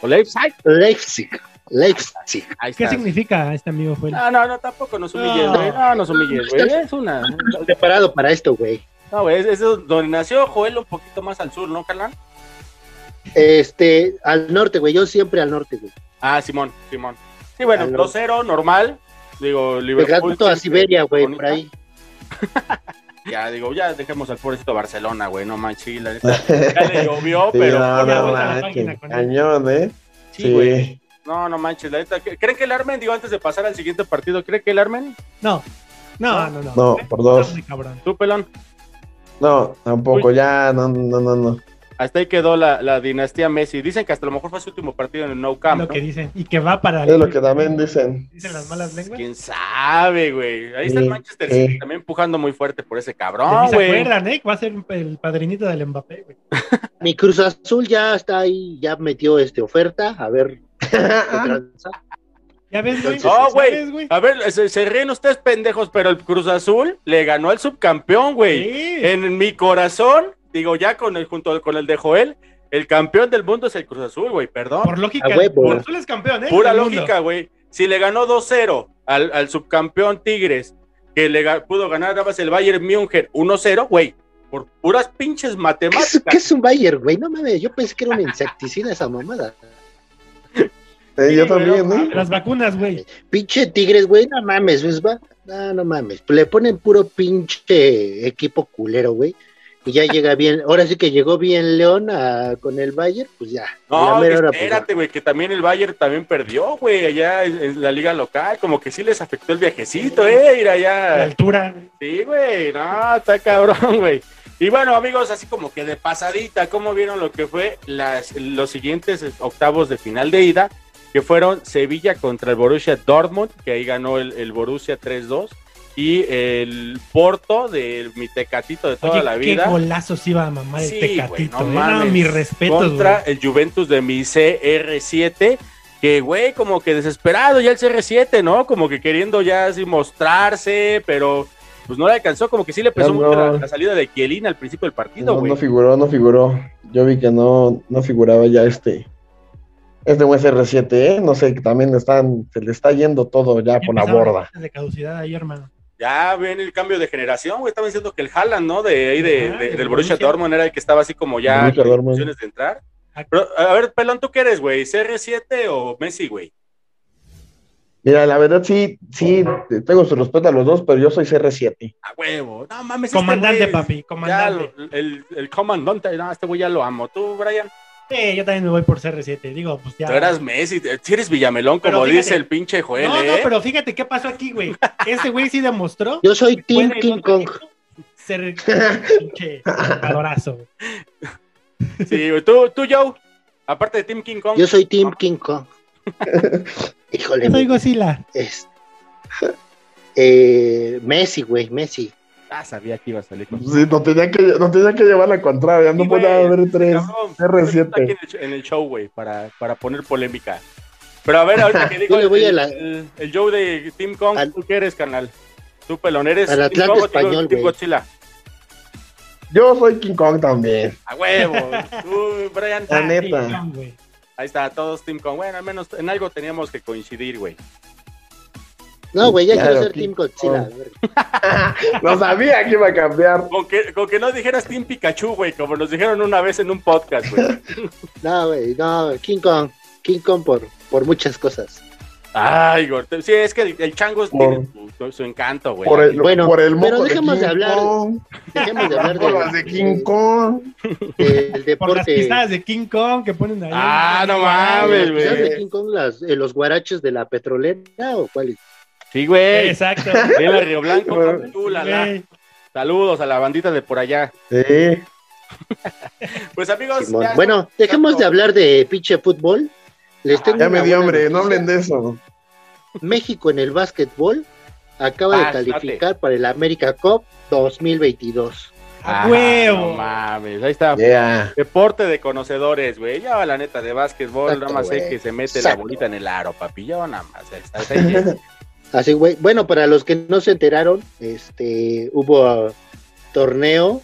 S2: ¿O Leipzig?
S1: Leipzig. Leipzig.
S2: Ahí
S3: ¿Qué significa este amigo? Fue
S2: No, no, no, tampoco nos humilles,
S3: No.
S2: güey. No, nos humilles, güey. Es una.
S1: Preparado para esto, güey.
S2: No, güey, es, es donde nació Joel un poquito más al sur, ¿no, Carlán?
S1: Este, al norte, güey. Yo siempre al norte, güey.
S2: Ah, Simón, Simón. Sí, bueno,
S1: Al norte.
S2: 2-0, normal. Digo, Liverpool.
S1: Pegando a Siberia, güey, por ahí. <laughs>
S2: Ya, digo, ya dejemos al pobrecito Barcelona, güey, no manches, la neta. <laughs> Ya le llovió,
S4: Sí,
S2: pero.
S4: no, no, manches, cañón, ¿eh?
S2: Sí, güey. No, no manches, la neta. ¿Creen que el Armen, digo, antes de pasar al siguiente partido, ¿cree que el Armen?
S3: No, no, no, no.
S4: No, por dos.
S2: ¿Tú, pelón?
S4: No, tampoco, ya, no, no, no, no.
S2: Hasta ahí quedó la, la dinastía Messi. Dicen que hasta a lo mejor fue su último partido en el No Camp.
S3: lo
S2: ¿no?
S3: que dicen. Y que va para.
S4: Es lo que también dicen.
S3: Dicen las malas lenguas.
S2: ¿Quién sabe, güey? Ahí está el Manchester
S4: sí.
S2: City también empujando muy fuerte por ese cabrón,
S3: mí se
S2: güey.
S3: acuerdan, ¿eh? Va a ser el padrinito del Mbappé, güey. <laughs>
S1: Mi Cruz Azul ya está ahí, ya metió este oferta. A ver. <laughs>
S3: Ya ves, güey.
S2: No,
S3: ¿Ya ves,
S2: güey. A ver, se, se ríen ustedes pendejos, pero el Cruz Azul le ganó al subcampeón, güey.
S3: Sí.
S2: En mi corazón, digo ya con el junto con el de Joel, el campeón del mundo es el Cruz Azul, güey, perdón.
S3: Por lógica,
S1: A huevo.
S3: Cruz Azul es campeón, ¿eh?
S2: Pura lógica, güey. Si le ganó 2-0 al, al subcampeón Tigres, que le pudo ganar nada más el Bayern München 1-0, güey, por puras pinches
S1: ¿Qué es,
S2: matemáticas.
S1: qué es un Bayer, güey? No mames, yo pensé que era un insecticida esa mamada. <laughs>
S4: Eh,
S2: Sí,
S4: yo también,
S2: no.
S3: Las vacunas, güey.
S1: Pinche Tigres, güey, no mames, pues va. No, no mames. Le ponen puro pinche equipo culero, güey. Y ya llega bien. Ahora sí que llegó bien León a- con el Bayern, pues ya. La
S2: No,
S1: pues,
S2: espérate, güey, que también el Bayern también perdió, güey, allá en, en la liga local, como que sí les afectó el viajecito, eh, ir
S3: La
S2: allá.
S3: altura.
S2: Sí, güey, no, está cabrón, güey. Y bueno, amigos, así como que de pasadita, ¿cómo vieron lo que fue las, los siguientes octavos de final de ida? Que fueron Sevilla contra el Borussia Dortmund, que ahí ganó el, el Borussia 3-2, y el Porto de mi tecatito de toda
S3: Oye,
S2: la
S3: qué
S2: vida.
S3: golazos iba a mamar el
S2: Sí,
S3: Tecatito.
S2: no
S3: eh.
S2: mames.
S3: No, mis respetos,
S2: contra
S3: güey.
S2: el Juventus de mi CR7, que güey, como que desesperado ya el CR7, ¿no? Como que queriendo ya así mostrarse, pero pues no le alcanzó, como que sí le pesó mucho la, la salida de Kielin al principio del partido,
S4: No,
S2: güey.
S4: no figuró, no figuró. Yo vi que no, no figuraba ya este. Este buen CR7, ¿eh? No sé, que también están, se le está yendo todo ya por la borda.
S3: de caducidad ahí, hermano.
S2: Ya viene el cambio de generación, güey. Estaban diciendo que el Haaland, ¿no? De ahí de, de-
S3: del
S2: Borussia. Dortmund era el que estaba así como ya
S4: Borussia
S2: con
S4: Dortmund.
S2: opciones de entrar. Pero, a ver, Pelón, ¿tú qué eres, güey? ¿CR7 o Messi, güey?
S4: Mira, la verdad sí, sí, tengo su respeto a los dos, pero yo soy CR7.
S2: A huevo. No mames. este
S3: Comandante,
S2: güey,
S3: papi,
S2: Ya,
S3: comandante.
S2: el comandante, no, este güey ya lo amo. ¿Tú, Brian?
S3: Sí, yo también me voy por CR7. Digo, pues ya.
S2: Tú eras Messi, si eres Villamelón,
S3: Pero
S2: como
S3: fíjate-
S2: dice el pinche Joel,
S3: no, no,
S2: ¿eh?
S3: pero fíjate qué pasó aquí, güey. Este güey sí demostró.
S1: Yo soy Team
S3: puede
S1: King Kong.
S3: ser pinche adorazo.
S2: Sí, güey. ¿Tú, tú, Joe, aparte de Team King Kong.
S1: Yo soy Team King Kong. <laughs> Híjole.
S3: Yo soy. Godzilla.
S1: Es- <laughs> eh, Messi, güey, Messi.
S2: Ah, sabía que iba a salir con
S4: Sí, no tenía que, no tenía que llevar la contraria, no
S2: Sí,
S4: podía
S2: güey,
S4: haber tres
S2: cabrón, está aquí
S4: CR7.
S2: en el, en el show, güey, para, para poner polémica. Pero a ver, ahorita <laughs> que digo el,
S1: voy a la-
S2: el- el Joe de Team Kong, ¿tú qué eres, canal? Tú, pelón, ¿eres
S1: Al
S2: Team Kong o Team-
S1: español, güey.
S2: Godzilla?
S4: Yo soy King Kong también.
S2: A huevo. Tú, Brian.
S4: La neta.
S2: Ahí está, todos Team Kong. Bueno, al menos en algo teníamos que coincidir, güey.
S1: No, güey, ya
S4: Claro,
S1: quiero ser
S4: King
S1: Team Godzilla.
S4: Kong. <laughs> No sabía que iba a cambiar.
S2: Con que, con que no dijeras Team Pikachu, güey, como nos dijeron una vez en un podcast, güey. <laughs>
S1: No, güey, no, King Kong. King Kong por, por muchas cosas.
S2: Ay, Igor, te- sí, es que el, el chango tiene su, encanto, güey.
S4: Por el,
S1: Bueno,
S4: por el
S1: pero dejemos de hablar-
S4: Kong,
S1: Dejemos de <laughs> hablar
S4: por las de
S1: de,
S4: King Kong.
S1: del
S3: Por las
S1: deporte.
S3: pisadas de King Kong que ponen ahí.
S2: Ah, no
S1: ¿Las
S2: mames,
S1: pisadas de
S2: güey.
S1: King Kong, las, eh, los guaraches de la petrolera o cuáles?
S2: Sí, güey.
S3: Exacto. <laughs>
S2: Bien la Río Blanco, tú, la. Saludos a la bandita de por allá.
S4: Sí. <laughs>
S2: Pues amigos, ya
S1: Bueno, dejemos de hablar de pinche fútbol. Les tengo
S4: Ya me dio hambre, no hablen de eso.
S1: México en el básquetbol acaba de
S2: Pásate.
S1: calificar para el América Cup 2022.
S3: A
S2: Ah,
S3: huevo.
S2: No mames, ahí está.
S4: Yeah.
S2: Deporte de conocedores, güey. Ya la neta de básquetbol,
S1: Exacto,
S2: nada más sé que se mete
S1: Exacto.
S2: la bolita en el aro, papi. Yo nada más. Está, está ahí. <laughs>
S1: Así. Bueno, para los que no se enteraron, este, hubo ah, torneo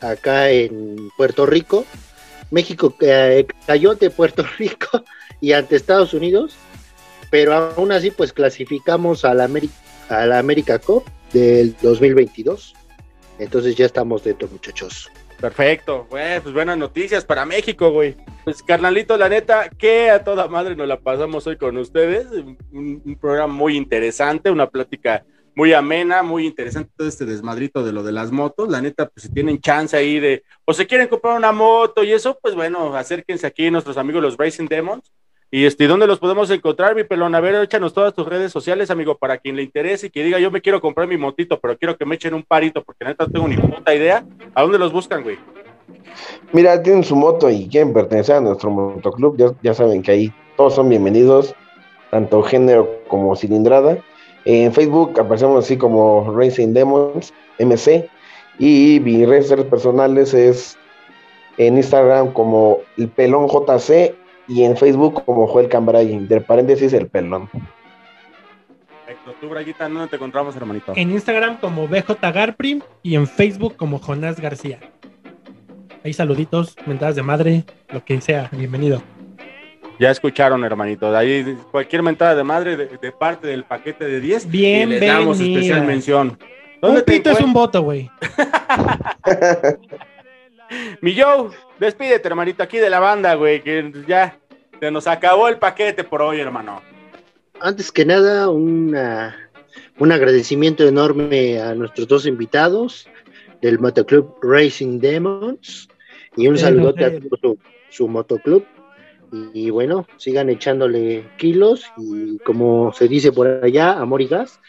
S1: acá en Puerto Rico. México eh, cayó ante Puerto <laughs> Rico y ante Estados Unidos, pero aún así, pues clasificamos a la, Ameri- a la América Cup del 2022. Entonces ya estamos dentro, muchachos.
S2: Perfecto, güey, pues buenas noticias para México, güey. Pues carnalito, la neta, que a toda madre nos la pasamos hoy con ustedes. Un, un programa muy interesante, una plática muy amena, muy interesante todo este desmadrito de lo de las motos. La neta, pues si tienen chance ahí de, o se quieren comprar una moto y eso, pues bueno, acérquense aquí nuestros amigos los Racing Demons. Y este, ¿dónde los podemos encontrar, mi pelón? A ver, échanos todas tus redes sociales, amigo, para quien le interese y que diga, yo me quiero comprar mi motito, pero quiero que me echen un parito, porque neta no tengo ni puta idea. ¿A dónde los buscan, güey?
S4: Mira, tienen su moto y quieren pertenecer a nuestro motoclub, ya, ya saben que ahí todos son bienvenidos, tanto género como cilindrada. En Facebook aparecemos así como Racing Demons, MC, y mis redes personales es en Instagram como el pelón JC y en Facebook como Joel Cambray, entre paréntesis el pelón.
S2: Perfecto. Tú, Brayita, ¿dónde te encontramos, hermanito?
S3: En Instagram como BJ Garprim y en Facebook como Jonás García. Ahí saluditos, mentadas de madre, lo que sea, bienvenido.
S2: Ya escucharon, hermanito. De ahí cualquier mentada de madre de, de parte del paquete de 10. Y les damos especial mención.
S3: Un
S2: te
S3: pito es un voto, güey. <laughs>
S2: Mi Joe, despídete, hermanito, aquí de la banda, güey, que ya se nos acabó el paquete por hoy, hermano.
S1: Antes que nada, una, un agradecimiento enorme a nuestros dos invitados del motoclub Racing Demons y un
S3: Sí,
S1: saludote a
S3: sí.
S1: todo su, su motoclub. Y, y bueno, sigan echándole kilos y como se dice por allá, amor y gas.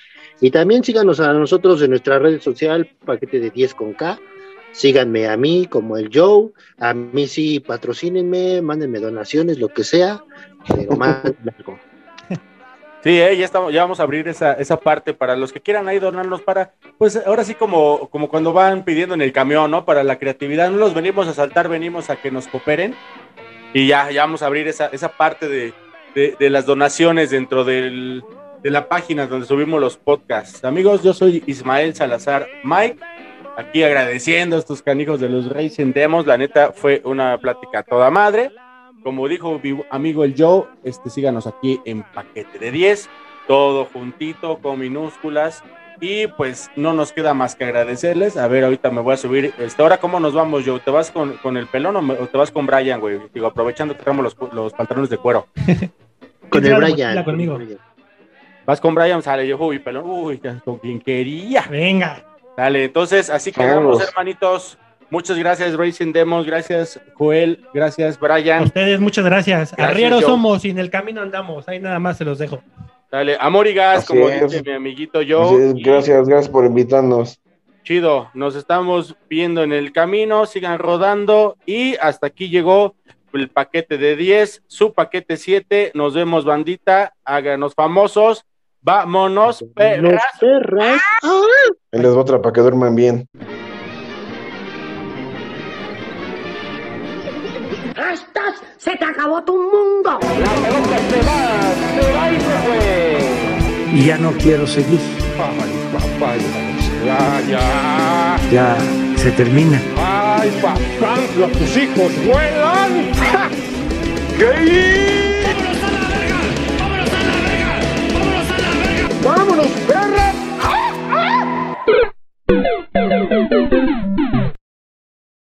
S1: Y también síganos a nosotros en nuestra red social, paquete de 10 con K. Síganme a mí como el Joe. A mí sí, patrocínenme, mándenme donaciones, lo que sea. Pero mándenme algo. <laughs>
S2: Sí, eh, ya, estamos, ya vamos a abrir esa, esa parte para los que quieran ahí donarnos para, pues ahora sí como, como cuando van pidiendo en el camión, ¿no? Para la creatividad, no los venimos a saltar, venimos a que nos cooperen y ya, ya vamos a abrir esa, esa parte de, de- de las donaciones dentro del, de la página donde subimos los podcasts. Amigos, yo soy Ismael Salazar Mike, aquí agradeciendo a estos canijos de los Racing Demos, la neta fue una plática a toda madre. Como dijo mi amigo el Joe, este, síganos aquí en paquete de 10, todo juntito con minúsculas. Y pues no nos queda más que agradecerles. A ver, ahorita me voy a subir. Este, ahora, ¿cómo nos vamos, Joe? ¿Te vas con, con el pelón o, me- o te vas con Brian, güey? Digo, aprovechando que traemos los, los pantalones de cuero. <laughs>
S1: Con
S3: ¿Quién
S1: el Brian.
S3: conmigo?
S2: Vas con Brian, sale yo, uy, pelón, uy, con quien quería.
S3: Venga.
S2: Dale, entonces, así que
S4: Vamos.
S2: hermanitos. Muchas gracias, Racing Demos. Gracias, Joel. Gracias,
S3: A
S2: Brian.
S3: ustedes, muchas gracias.
S2: Gracias,
S3: Arrieros
S2: Joe.
S3: somos y en el camino andamos. Ahí nada más se los dejo.
S2: Dale, amor y gas,
S4: Así
S2: como
S4: es.
S2: dice mi amiguito
S4: es, gracias, gracias por invitarnos.
S2: Chido, nos estamos viendo en el camino, sigan rodando y hasta aquí llegó el paquete de 10, su paquete 7, nos vemos bandita, háganos famosos, vámonos,
S1: Los
S2: perras.
S1: perras.
S4: Ahí les va otra para que duerman bien.
S12: ¡Estás! ¡Se te acabó tu mundo!
S6: Y ya no quiero seguir.
S2: Ay, papá, ya, ya,
S6: Ya se termina.
S2: ay, papá, tus hijos vuelan. ¡Ja! ¡Qué ¡Vámonos, perra! ¡Ah!